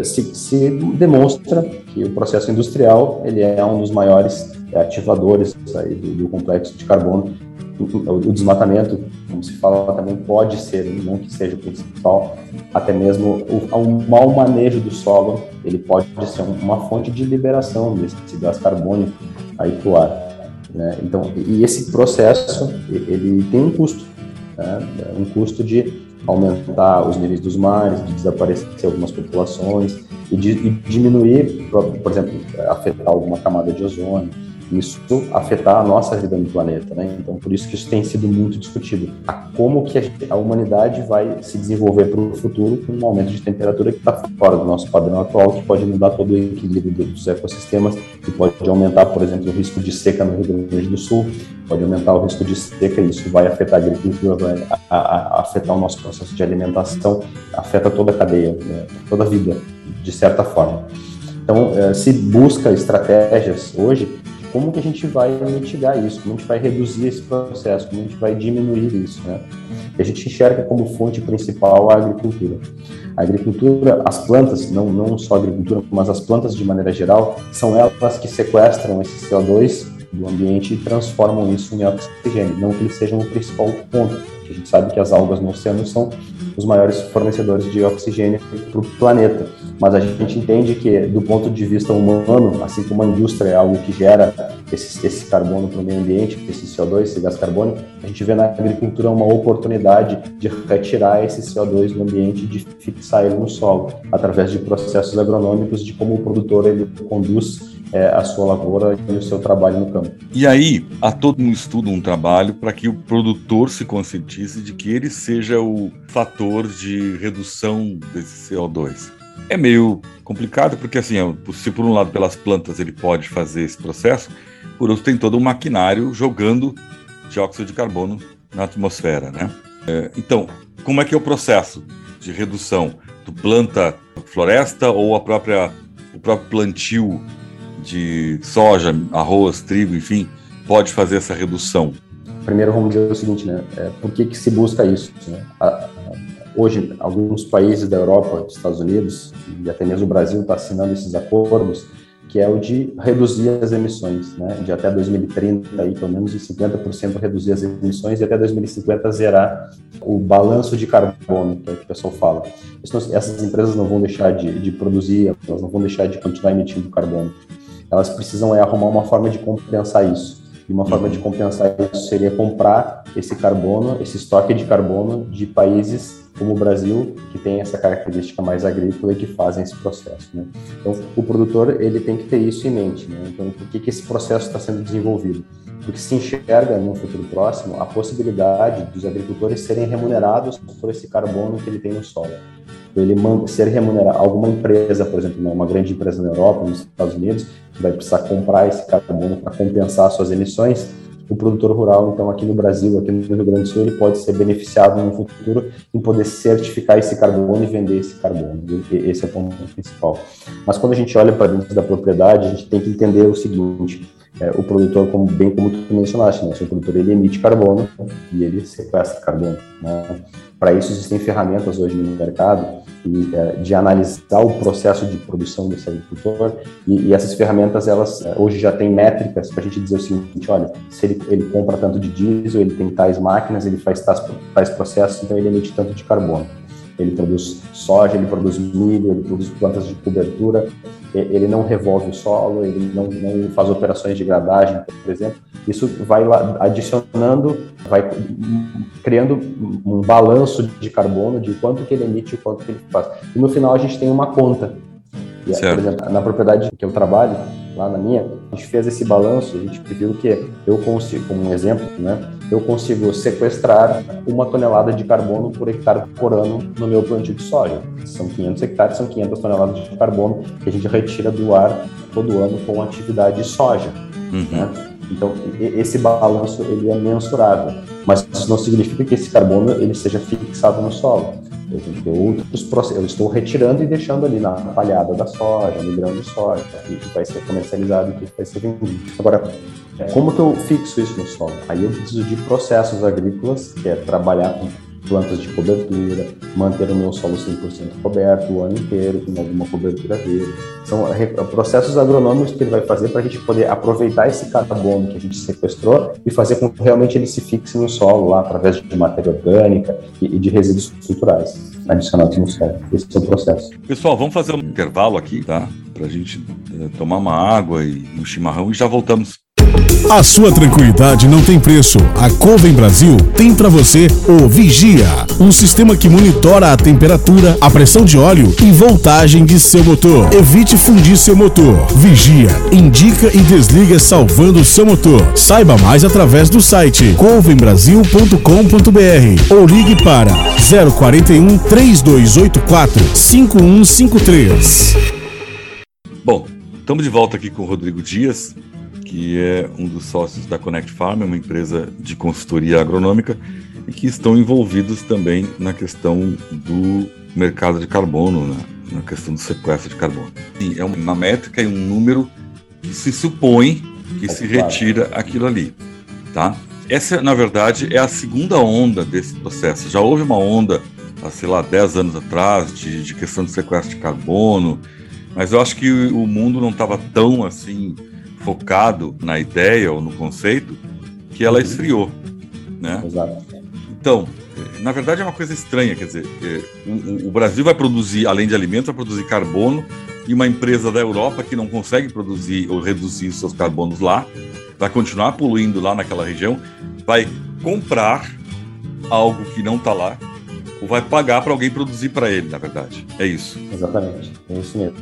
é, se, se, demonstra que o processo industrial ele é um dos maiores ativadores aí do, do complexo de carbono. O desmatamento, como se fala, também pode ser, não que seja o principal, até mesmo o, o mau manejo do solo, ele pode ser uma fonte de liberação desse gás carbônico aí para o ar. Né? Então, e esse processo ele tem um custo, né? um custo de aumentar os níveis dos mares, de desaparecer algumas populações e, de, e diminuir, por, exemplo, afetar alguma camada de ozônio, isso afetar a nossa vida no planeta, né? Então, por isso que isso tem sido muito discutido. A como que a, humanidade vai se desenvolver para o futuro com um aumento de temperatura que está fora do nosso padrão atual, que pode mudar todo o equilíbrio dos ecossistemas, que pode aumentar, por exemplo, o risco de seca no Rio Grande do Sul, pode aumentar o risco de seca, e isso vai afetar a agricultura, vai a, a, afetar o nosso processo de alimentação, afeta toda a cadeia, né? toda a vida, de certa forma. Então, eh, se busca estratégias hoje como que a gente vai mitigar isso, como a gente vai reduzir esse processo, como a gente vai diminuir isso, né? E a gente enxerga como fonte principal a agricultura. A agricultura, as plantas, não, não só a agricultura, mas as plantas de maneira geral, são elas que sequestram esse CO2 do ambiente e transformam isso em oxigênio, não que eles sejam o principal ponto. A gente sabe que as algas no oceano são os maiores fornecedores de oxigênio para o planeta. Mas a gente entende que, do ponto de vista humano, assim como a indústria é algo que gera esse, esse carbono para o meio ambiente, esse CO2, esse gás carbônico, a gente vê na agricultura uma oportunidade de retirar esse CO2 do ambiente de fixar ele no solo, através de processos agronômicos, de como o produtor ele conduz é, a sua lavoura e o seu trabalho no campo. E aí, há todo um estudo, um trabalho para que o produtor se conscientize de que ele seja o fator de redução desse CO2. É meio complicado porque, assim, se por um lado pelas plantas ele pode fazer esse processo, por outro tem todo um maquinário jogando dióxido de carbono na atmosfera, né? É, então, como é que é o processo de redução? Tu planta floresta ou a própria, o próprio plantio de soja, arroz, trigo, enfim, pode fazer essa redução? Primeiro vamos dizer o seguinte, né? É, por que, que se busca isso? Né? A, hoje, alguns países da Europa, dos Estados Unidos e até mesmo o Brasil está assinando esses acordos, que é o de reduzir as emissões, né? De até 2030 aí pelo menos em 50% reduzir as emissões e até 2050 zerar o balanço de carbono, que é o que o pessoal fala. essas empresas não vão deixar de, de produzir, elas não vão deixar de continuar emitindo carbono elas precisam é, arrumar uma forma de compensar isso. E uma forma de uhum. compensar isso seria comprar esse carbono, esse estoque de carbono de países como o Brasil, que tem essa característica mais agrícola e que fazem esse processo. Né? Então, o produtor ele tem que ter isso em mente. Né? Então, por que, que esse processo está sendo desenvolvido? Porque se enxerga no futuro próximo a possibilidade dos agricultores serem remunerados por esse carbono que ele tem no solo ele ser remunerado, alguma empresa, por exemplo, uma grande empresa na Europa, nos Estados Unidos, que vai precisar comprar esse carbono para compensar suas emissões, o produtor rural, então, aqui no Brasil, aqui no Rio Grande do Sul, ele pode ser beneficiado no futuro em poder certificar esse carbono e vender esse carbono. Esse é o ponto principal. Mas quando a gente olha para dentro da propriedade, a gente tem que entender o seguinte: é, o produtor, como, bem como tu mencionaste, né? o produtor ele emite carbono e ele sequestra carbono. Né? Para isso existem ferramentas hoje no mercado e, é, de analisar o processo de produção desse agricultor e, e essas ferramentas elas é, hoje já têm métricas para a gente dizer o seguinte, olha, se ele, ele compra tanto de diesel, ele tem tais máquinas, ele faz tais, tais processos, então ele emite tanto de carbono ele produz soja, ele produz milho, ele produz plantas de cobertura, ele não revolve o solo, ele não, não faz operações de gradagem, por exemplo. Isso vai adicionando, vai criando um balanço de carbono de quanto que ele emite e quanto que ele faz. E no final a gente tem uma conta. E, por exemplo, na propriedade que eu trabalho, lá na minha, a gente fez esse balanço, a gente viu que eu consigo, como um exemplo, né, eu consigo sequestrar uma tonelada de carbono por hectare por ano no meu plantio de soja. São 500 hectares, são 500 toneladas de carbono que a gente retira do ar todo ano com atividade de soja. Uhum. Né? Então, esse balanço ele é mensurável, mas isso não significa que esse carbono ele seja fixado no solo. Eu tenho que ter outros processos. Eu estou retirando e deixando ali na palhada da soja, no grão de soja, que vai ser comercializado e que vai ser vendido. Agora, como que eu fixo isso no solo? Aí eu preciso de processos agrícolas, que é trabalhar com plantas de cobertura, manter o meu solo 100% coberto o ano inteiro, com alguma cobertura verde. São processos agronômicos que ele vai fazer para a gente poder aproveitar esse carbono que a gente sequestrou e fazer com que realmente ele se fixe no solo, lá através de matéria orgânica e de resíduos culturais adicionados no solo. Esse é o processo. Pessoal, vamos fazer um intervalo aqui, tá? Para a gente é, tomar uma água e um chimarrão e já voltamos. A sua tranquilidade não tem preço. A Coven Brasil tem para você o Vigia, um sistema que monitora a temperatura, a pressão de óleo e voltagem de seu motor. Evite fundir seu motor. Vigia, indica e desliga salvando seu motor. Saiba mais através do site covenbrasil.com.br ou ligue para 041 3284 5153. Bom, estamos de volta aqui com o Rodrigo Dias, que é um dos sócios da Connect Farm, uma empresa de consultoria agronômica, e que estão envolvidos também na questão do mercado de carbono, na, na questão do sequestro de carbono. Sim, é uma métrica e um número que se supõe que se retira aquilo ali, tá? Essa, na verdade, é a segunda onda desse processo. Já houve uma onda, há, sei lá, 10 anos atrás, de, de questão de sequestro de carbono, mas eu acho que o mundo não estava tão assim focado na ideia ou no conceito que ela uhum. esfriou, né? Exato. Então, na verdade é uma coisa estranha, quer dizer, o, o, Brasil vai produzir, além de alimentos, vai produzir carbono e uma empresa da Europa que não consegue produzir ou reduzir seus carbonos lá, vai continuar poluindo lá naquela região, vai comprar algo que não está lá ou vai pagar para alguém produzir para ele, na verdade. É isso. Exatamente, é isso mesmo.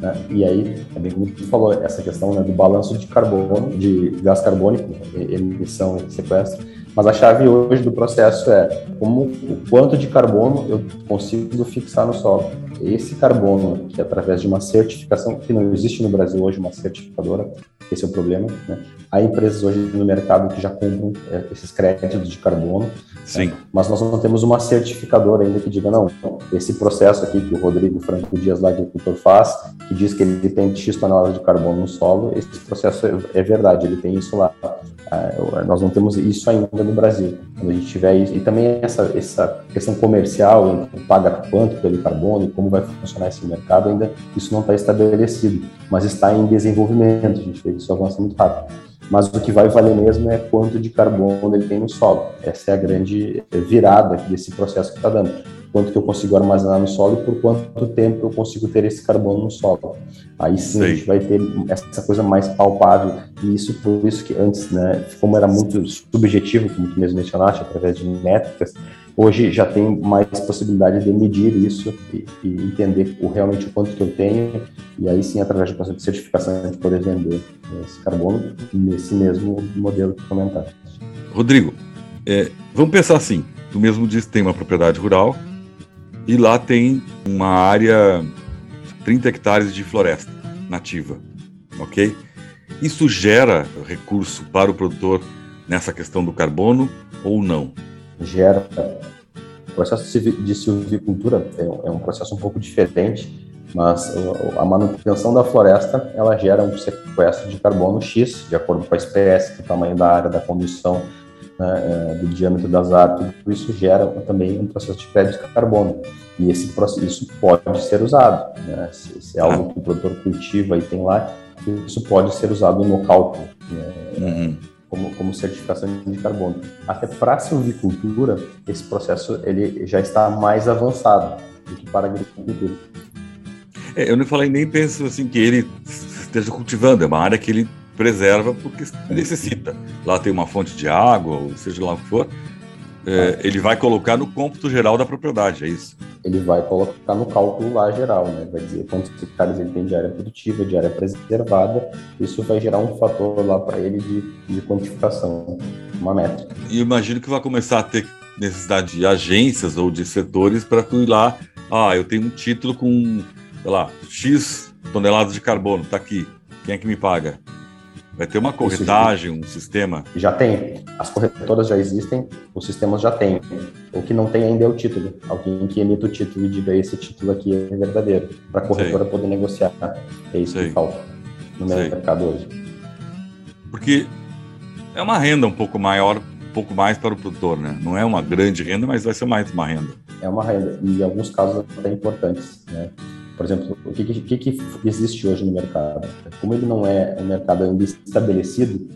Né? E aí, é bem como tu falou, essa questão né, do balanço de carbono, de gás carbônico, emissão e sequestro. Mas a chave hoje do processo é como, o quanto de carbono eu consigo fixar no solo. Esse carbono, que através de uma certificação, que não existe no Brasil hoje, uma certificadora, esse é o problema. Né? Há empresas hoje no mercado que já compram é, esses créditos de carbono, Sim. Né? mas nós não temos uma certificadora ainda que diga, não, esse processo aqui que o Rodrigo Franco Dias, lá agricultor, faz, que diz que ele tem X toneladas de carbono no solo, esse processo é, é verdade, ele tem isso lá. Ah, nós não temos isso ainda no Brasil. Quando a gente tiver isso, e também essa, essa questão comercial, paga quanto pelo carbono e como vai funcionar esse mercado, ainda isso não está estabelecido, mas está em desenvolvimento. A gente vê que isso avança muito rápido. Mas o que vai valer mesmo é quanto de carbono ele tem no solo. Essa é a grande virada desse processo que está dando quanto que eu consigo armazenar no solo e por quanto tempo eu consigo ter esse carbono no solo. Aí sim, sim. a gente vai ter essa coisa mais palpável e isso por isso que antes, né, como era muito subjetivo, como tu mesmo mencionaste, através de métricas, hoje já tem mais possibilidade de medir isso e, e entender o, realmente o quanto que eu tenho e aí sim, através do processo de certificação, a gente poder vender esse carbono nesse mesmo modelo que comentaste. Rodrigo, é, vamos pensar assim, tu mesmo disse que tem uma propriedade rural, e lá tem uma área, 30 hectares de floresta nativa, ok? Isso gera recurso para o produtor nessa questão do carbono ou não? Gera. O processo de silvicultura é um processo um pouco diferente, mas a manutenção da floresta ela gera um sequestro de carbono X, de acordo com a espécie, o tamanho da área, da condição né, é, do diâmetro das árvores, tudo isso gera também um processo de crédito de carbono. E esse processo, isso pode ser usado. Né? Se, se, é algo que o produtor cultiva e tem lá, isso pode ser usado no cálculo, né? uhum. como, como certificação de carbono. Até para a silvicultura, esse processo ele já está mais avançado do que para a agricultura. É, eu não falei nem penso assim que ele esteja cultivando, é uma área que ele preserva porque necessita. Lá tem uma fonte de água, ou seja lá o que for. É, ele vai colocar no cômputo geral da propriedade, é isso? Ele vai colocar no cálculo lá geral, né? Vai dizer quantos hectares ele tem de área produtiva, de área preservada. Isso vai gerar um fator lá para ele de, de quantificação, uma métrica. E imagino que vai começar a ter necessidade de agências ou de setores para tu ir lá. Ah, eu tenho um título com, sei lá, X toneladas de carbono, tá aqui. Quem é que me paga? Vai ter uma corretagem, um sistema? Já tem. As corretoras já existem, os sistemas já têm. O que não tem ainda é o título. Alguém que emita o título e diga esse título aqui é verdadeiro, para a corretora Sei. poder negociar. É isso Sei. que falta no Sei. mercado hoje. Porque é uma renda um pouco maior, um pouco mais para o produtor, né? Não é uma grande renda, mas vai ser mais uma renda. É uma renda, e em alguns casos até importantes, né? Por exemplo, o que, que, que, existe hoje no mercado? Como ele não é um mercado ainda estabelecido,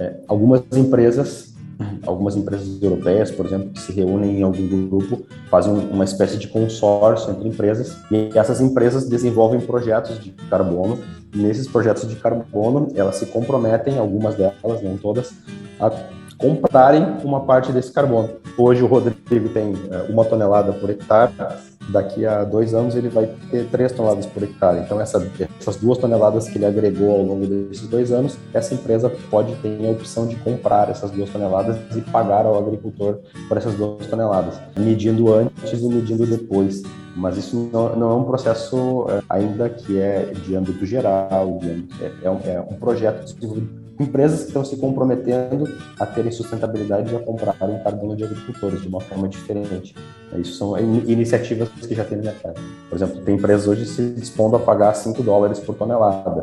é, algumas empresas, algumas empresas europeias, por exemplo, que se reúnem em algum grupo, fazem uma espécie de consórcio entre empresas e essas empresas desenvolvem projetos de carbono. Nesses projetos de carbono, elas se comprometem, algumas delas, não todas, a comprarem uma parte desse carbono. Hoje o Rodrigo tem é, uma tonelada por hectare, daqui a dois anos ele vai ter três toneladas por hectare. Então essa, essas duas toneladas que ele agregou ao longo desses dois anos, essa empresa pode ter a opção de comprar essas duas toneladas e pagar ao agricultor por essas duas toneladas, medindo antes e medindo depois. Mas isso não, não é um processo é, ainda que é de âmbito geral, de âmbito, é, é, um, é um projeto desenvolvido empresas que estão se comprometendo a terem sustentabilidade e a comprarem carbono de agricultores de uma forma diferente. Isso são iniciativas que já tem no mercado. Por exemplo, tem empresas hoje se dispondo a pagar 5 dólares por tonelada,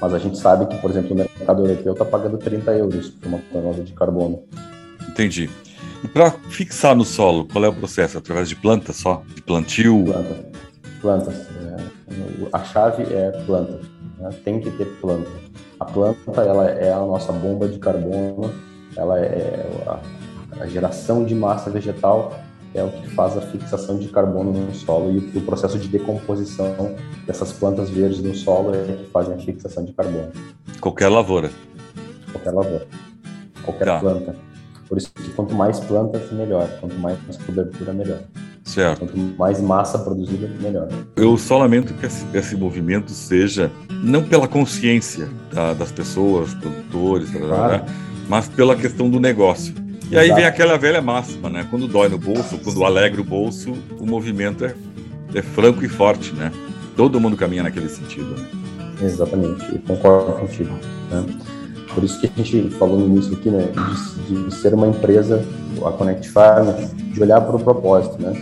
mas a gente sabe que, por exemplo, o mercado europeu está pagando 30 euros por uma tonelada de carbono. Entendi. E para fixar no solo, qual é o processo? Através de plantas só? De plantio? Planta. Plantas. É, a chave é planta. Né? Tem que ter planta a planta ela é a nossa bomba de carbono, ela é a, a geração de massa vegetal é o que faz a fixação de carbono no solo e o processo de decomposição dessas plantas verdes no solo é que fazem a fixação de carbono. Qualquer lavoura. Qualquer lavoura. Qualquer Tá. planta. Por isso que quanto mais plantas, melhor. Quanto mais cobertura, melhor. Certo. Quanto mais massa produzida, melhor. Eu só lamento que esse, movimento seja não pela consciência da- das pessoas, produtores, Claro. mas pela questão do negócio. E aí Exato. vem aquela velha máxima, né? Quando dói no bolso, quando alegra o bolso, o movimento é, é franco e forte, né? Todo mundo caminha naquele sentido. Né? Exatamente, eu concordo contigo. né? Por isso que a gente falou no início aqui, né, de, de ser uma empresa, a Connect Farm, de olhar para o propósito, né,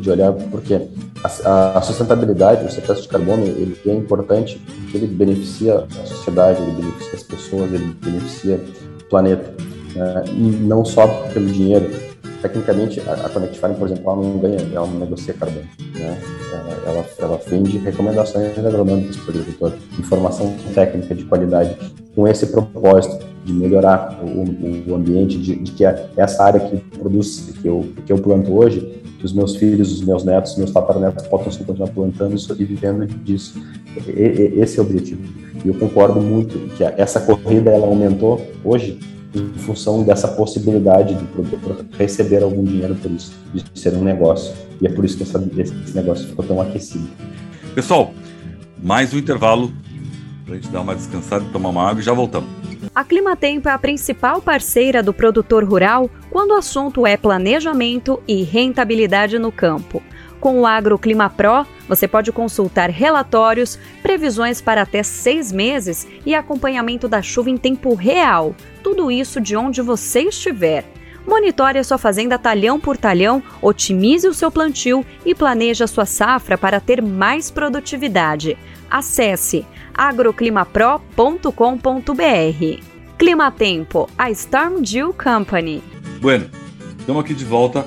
de olhar porque a, a sustentabilidade, o sequestro de carbono, ele é importante porque ele beneficia a sociedade, ele beneficia as pessoas, ele beneficia o planeta, né, e não só pelo dinheiro. Tecnicamente, a, a Connect Farm, por exemplo, ela não ganha, ela não negocia carbono, né, ela, ela, ela vende recomendações agronômicas para o agricultor, informação técnica de qualidade, com esse propósito de melhorar o, o, ambiente, de, de que a, essa área que produz, que eu, que eu planto hoje, que os meus filhos, os meus netos, os meus tataranetos possam continuar plantando e vivendo disso. E, e, esse é o objetivo. E eu concordo muito que essa corrida ela aumentou hoje em função dessa possibilidade de produtor receber algum dinheiro por isso, de ser um negócio. E é por isso que essa, esse negócio ficou tão aquecido. Pessoal, mais um intervalo para a gente dar uma descansada, tomar uma água e já voltamos. A Climatempo é a principal parceira do produtor rural quando o assunto é planejamento e rentabilidade no campo. Com o AgroClima Pro, você pode consultar relatórios, previsões para até seis meses e acompanhamento da chuva em tempo real. Tudo isso de onde você estiver. Monitore a sua fazenda talhão por talhão, otimize o seu plantio e planeje a sua safra para ter mais produtividade. Acesse agroclimapro.com.br. Climatempo, a Storm Dew Company. Bueno, estamos aqui de volta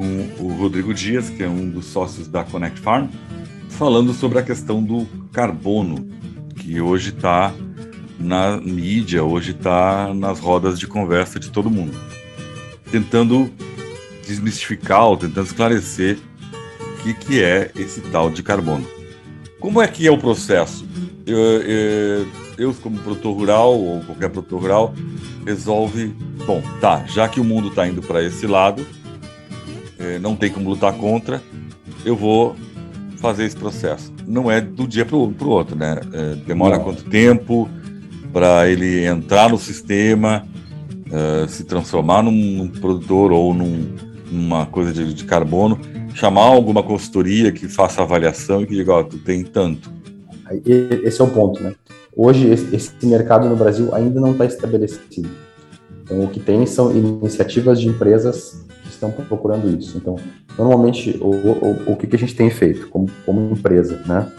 com o Rodrigo Dias, que é um dos sócios da Connect Farm, falando sobre a questão do carbono, que hoje está na mídia, hoje está nas rodas de conversa de todo mundo. Tentando desmistificar ou tentando esclarecer o que, que é esse tal de carbono. Como é que é o processo? Eu, eu, eu, como produtor rural, ou qualquer produtor rural, resolve, bom, tá, já que o mundo está indo para esse lado, não tem como lutar contra, eu vou fazer esse processo. Não é do dia para o outro, né? É, demora não. quanto tempo para ele entrar no sistema, é, se transformar num, num produtor ou num, numa coisa de, de, carbono, chamar alguma consultoria que faça avaliação e que diga, ó, tu tem tanto. Esse é o ponto, né? Hoje esse, mercado no Brasil ainda não está estabelecido. Então o que tem são iniciativas de empresas estão procurando isso. Então normalmente o, o, o que a gente tem feito como, como empresa, né?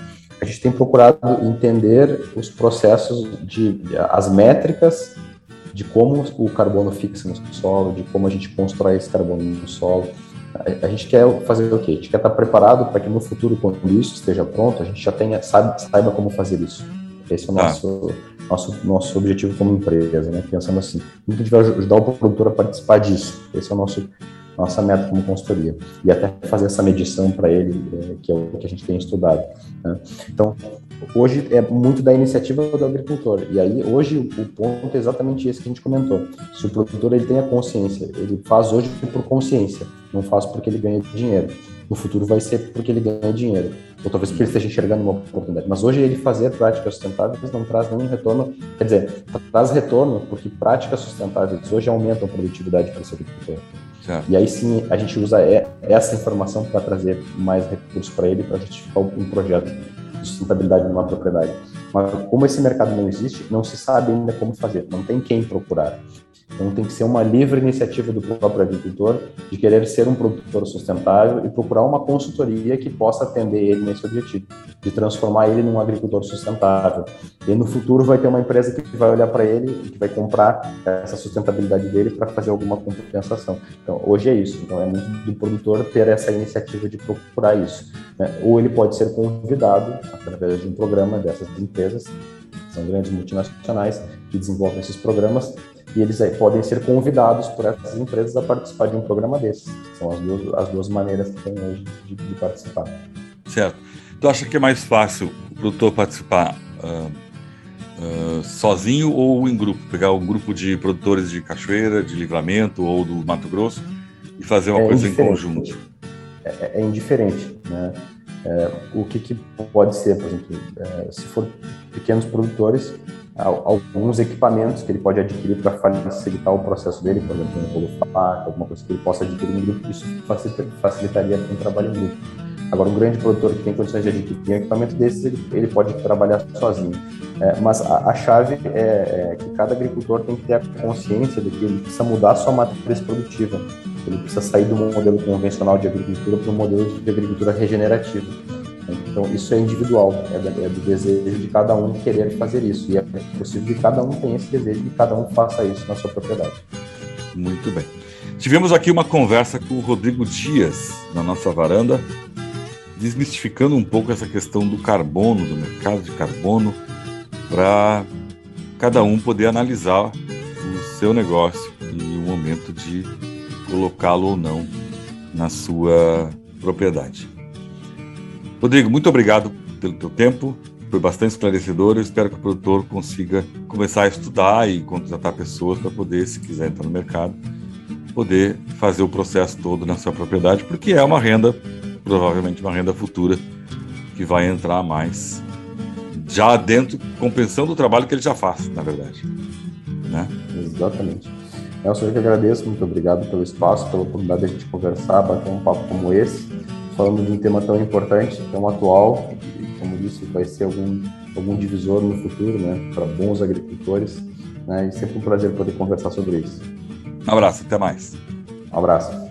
A gente tem procurado entender os processos de as métricas de como o carbono fixa no solo, de como a gente constrói esse carbono no solo. A, a gente quer fazer o quê? A gente quer estar preparado para que no futuro, quando isso esteja pronto, a gente já tenha sabe, saiba como fazer isso. Esse é o nosso, ah. nosso, nosso objetivo como empresa, né? Pensando assim, como que a gente vai ajudar o produtor a participar disso? Esse é o nosso nossa meta como consultoria e até fazer essa medição para ele, é, que é o que a gente tem estudado. Né? Então, hoje é muito da iniciativa do agricultor e aí hoje o ponto é exatamente esse que a gente comentou. Se o produtor ele tem a consciência, ele faz hoje por consciência, não faz porque ele ganha dinheiro. No futuro vai ser porque ele ganha dinheiro, ou talvez porque ele esteja enxergando uma oportunidade. Mas hoje ele fazer práticas sustentáveis não traz nenhum retorno, quer dizer, traz retorno porque práticas sustentáveis hoje aumentam a produtividade para esse agricultor. Certo. E aí sim a gente usa essa informação para trazer mais recursos para ele para justificar um projeto de sustentabilidade numa propriedade. Mas como esse mercado não existe, não se sabe ainda como fazer, não tem quem procurar. Então tem que ser uma livre iniciativa do próprio agricultor de querer ser um produtor sustentável e procurar uma consultoria que possa atender ele nesse objetivo, de transformar ele num agricultor sustentável. E no futuro vai ter uma empresa que vai olhar para ele e que vai comprar essa sustentabilidade dele para fazer alguma compensação. Então hoje é isso. Então é muito do produtor ter essa iniciativa de procurar isso. Né? Ou ele pode ser convidado através de um programa dessas empresas São grandes multinacionais que desenvolvem esses programas e eles aí podem ser convidados por essas empresas a participar de um programa desses. São as duas, as duas maneiras que tem hoje de, de participar. Certo. Tu acha que é mais fácil o produtor participar uh, uh, sozinho ou em grupo? Pegar um grupo de produtores de Cachoeira, de Livramento ou do Mato Grosso e fazer uma É coisa em conjunto? É, é indiferente, né? É, o que, que pode ser, por exemplo, é, se for pequenos produtores, alguns equipamentos que ele pode adquirir para facilitar o processo dele, por exemplo, um faca, alguma coisa que ele possa adquirir em grupo, isso facilita- facilitaria um trabalho em grupo. Agora, um grande produtor que tem condições de adquirir um equipamento desses, ele, ele pode trabalhar sozinho. É, mas a, a chave é, é que cada agricultor tem que ter a consciência de que ele precisa mudar sua matriz produtiva. Ele precisa sair do modelo convencional de agricultura para um modelo de agricultura regenerativa. Então, isso é individual, é, é do desejo de cada um querer fazer isso. E é possível que cada um tenha esse desejo e que cada um faça isso na sua propriedade. Muito bem. Tivemos aqui uma conversa com o Rodrigo Dias na nossa varanda, desmistificando um pouco essa questão do carbono, do mercado de carbono, para cada um poder analisar o seu negócio e o momento de colocá-lo ou não na sua propriedade. Rodrigo, muito obrigado pelo teu tempo, foi bastante esclarecedor. Eu espero que o produtor consiga começar a estudar e contratar pessoas para poder, se quiser entrar no mercado, poder fazer o processo todo na sua propriedade, porque é uma renda, provavelmente uma renda futura, que vai entrar mais já dentro, compensando o trabalho que ele já faz, na verdade. Né? Exatamente. Nelson, eu que agradeço, muito obrigado pelo espaço, pela oportunidade de a gente conversar, bater um papo como esse, falando de um tema tão importante, tão atual, e como disse, vai ser algum, algum divisor no futuro, né, para bons agricultores, né, e sempre um prazer poder conversar sobre isso. Um abraço, até mais. Um abraço.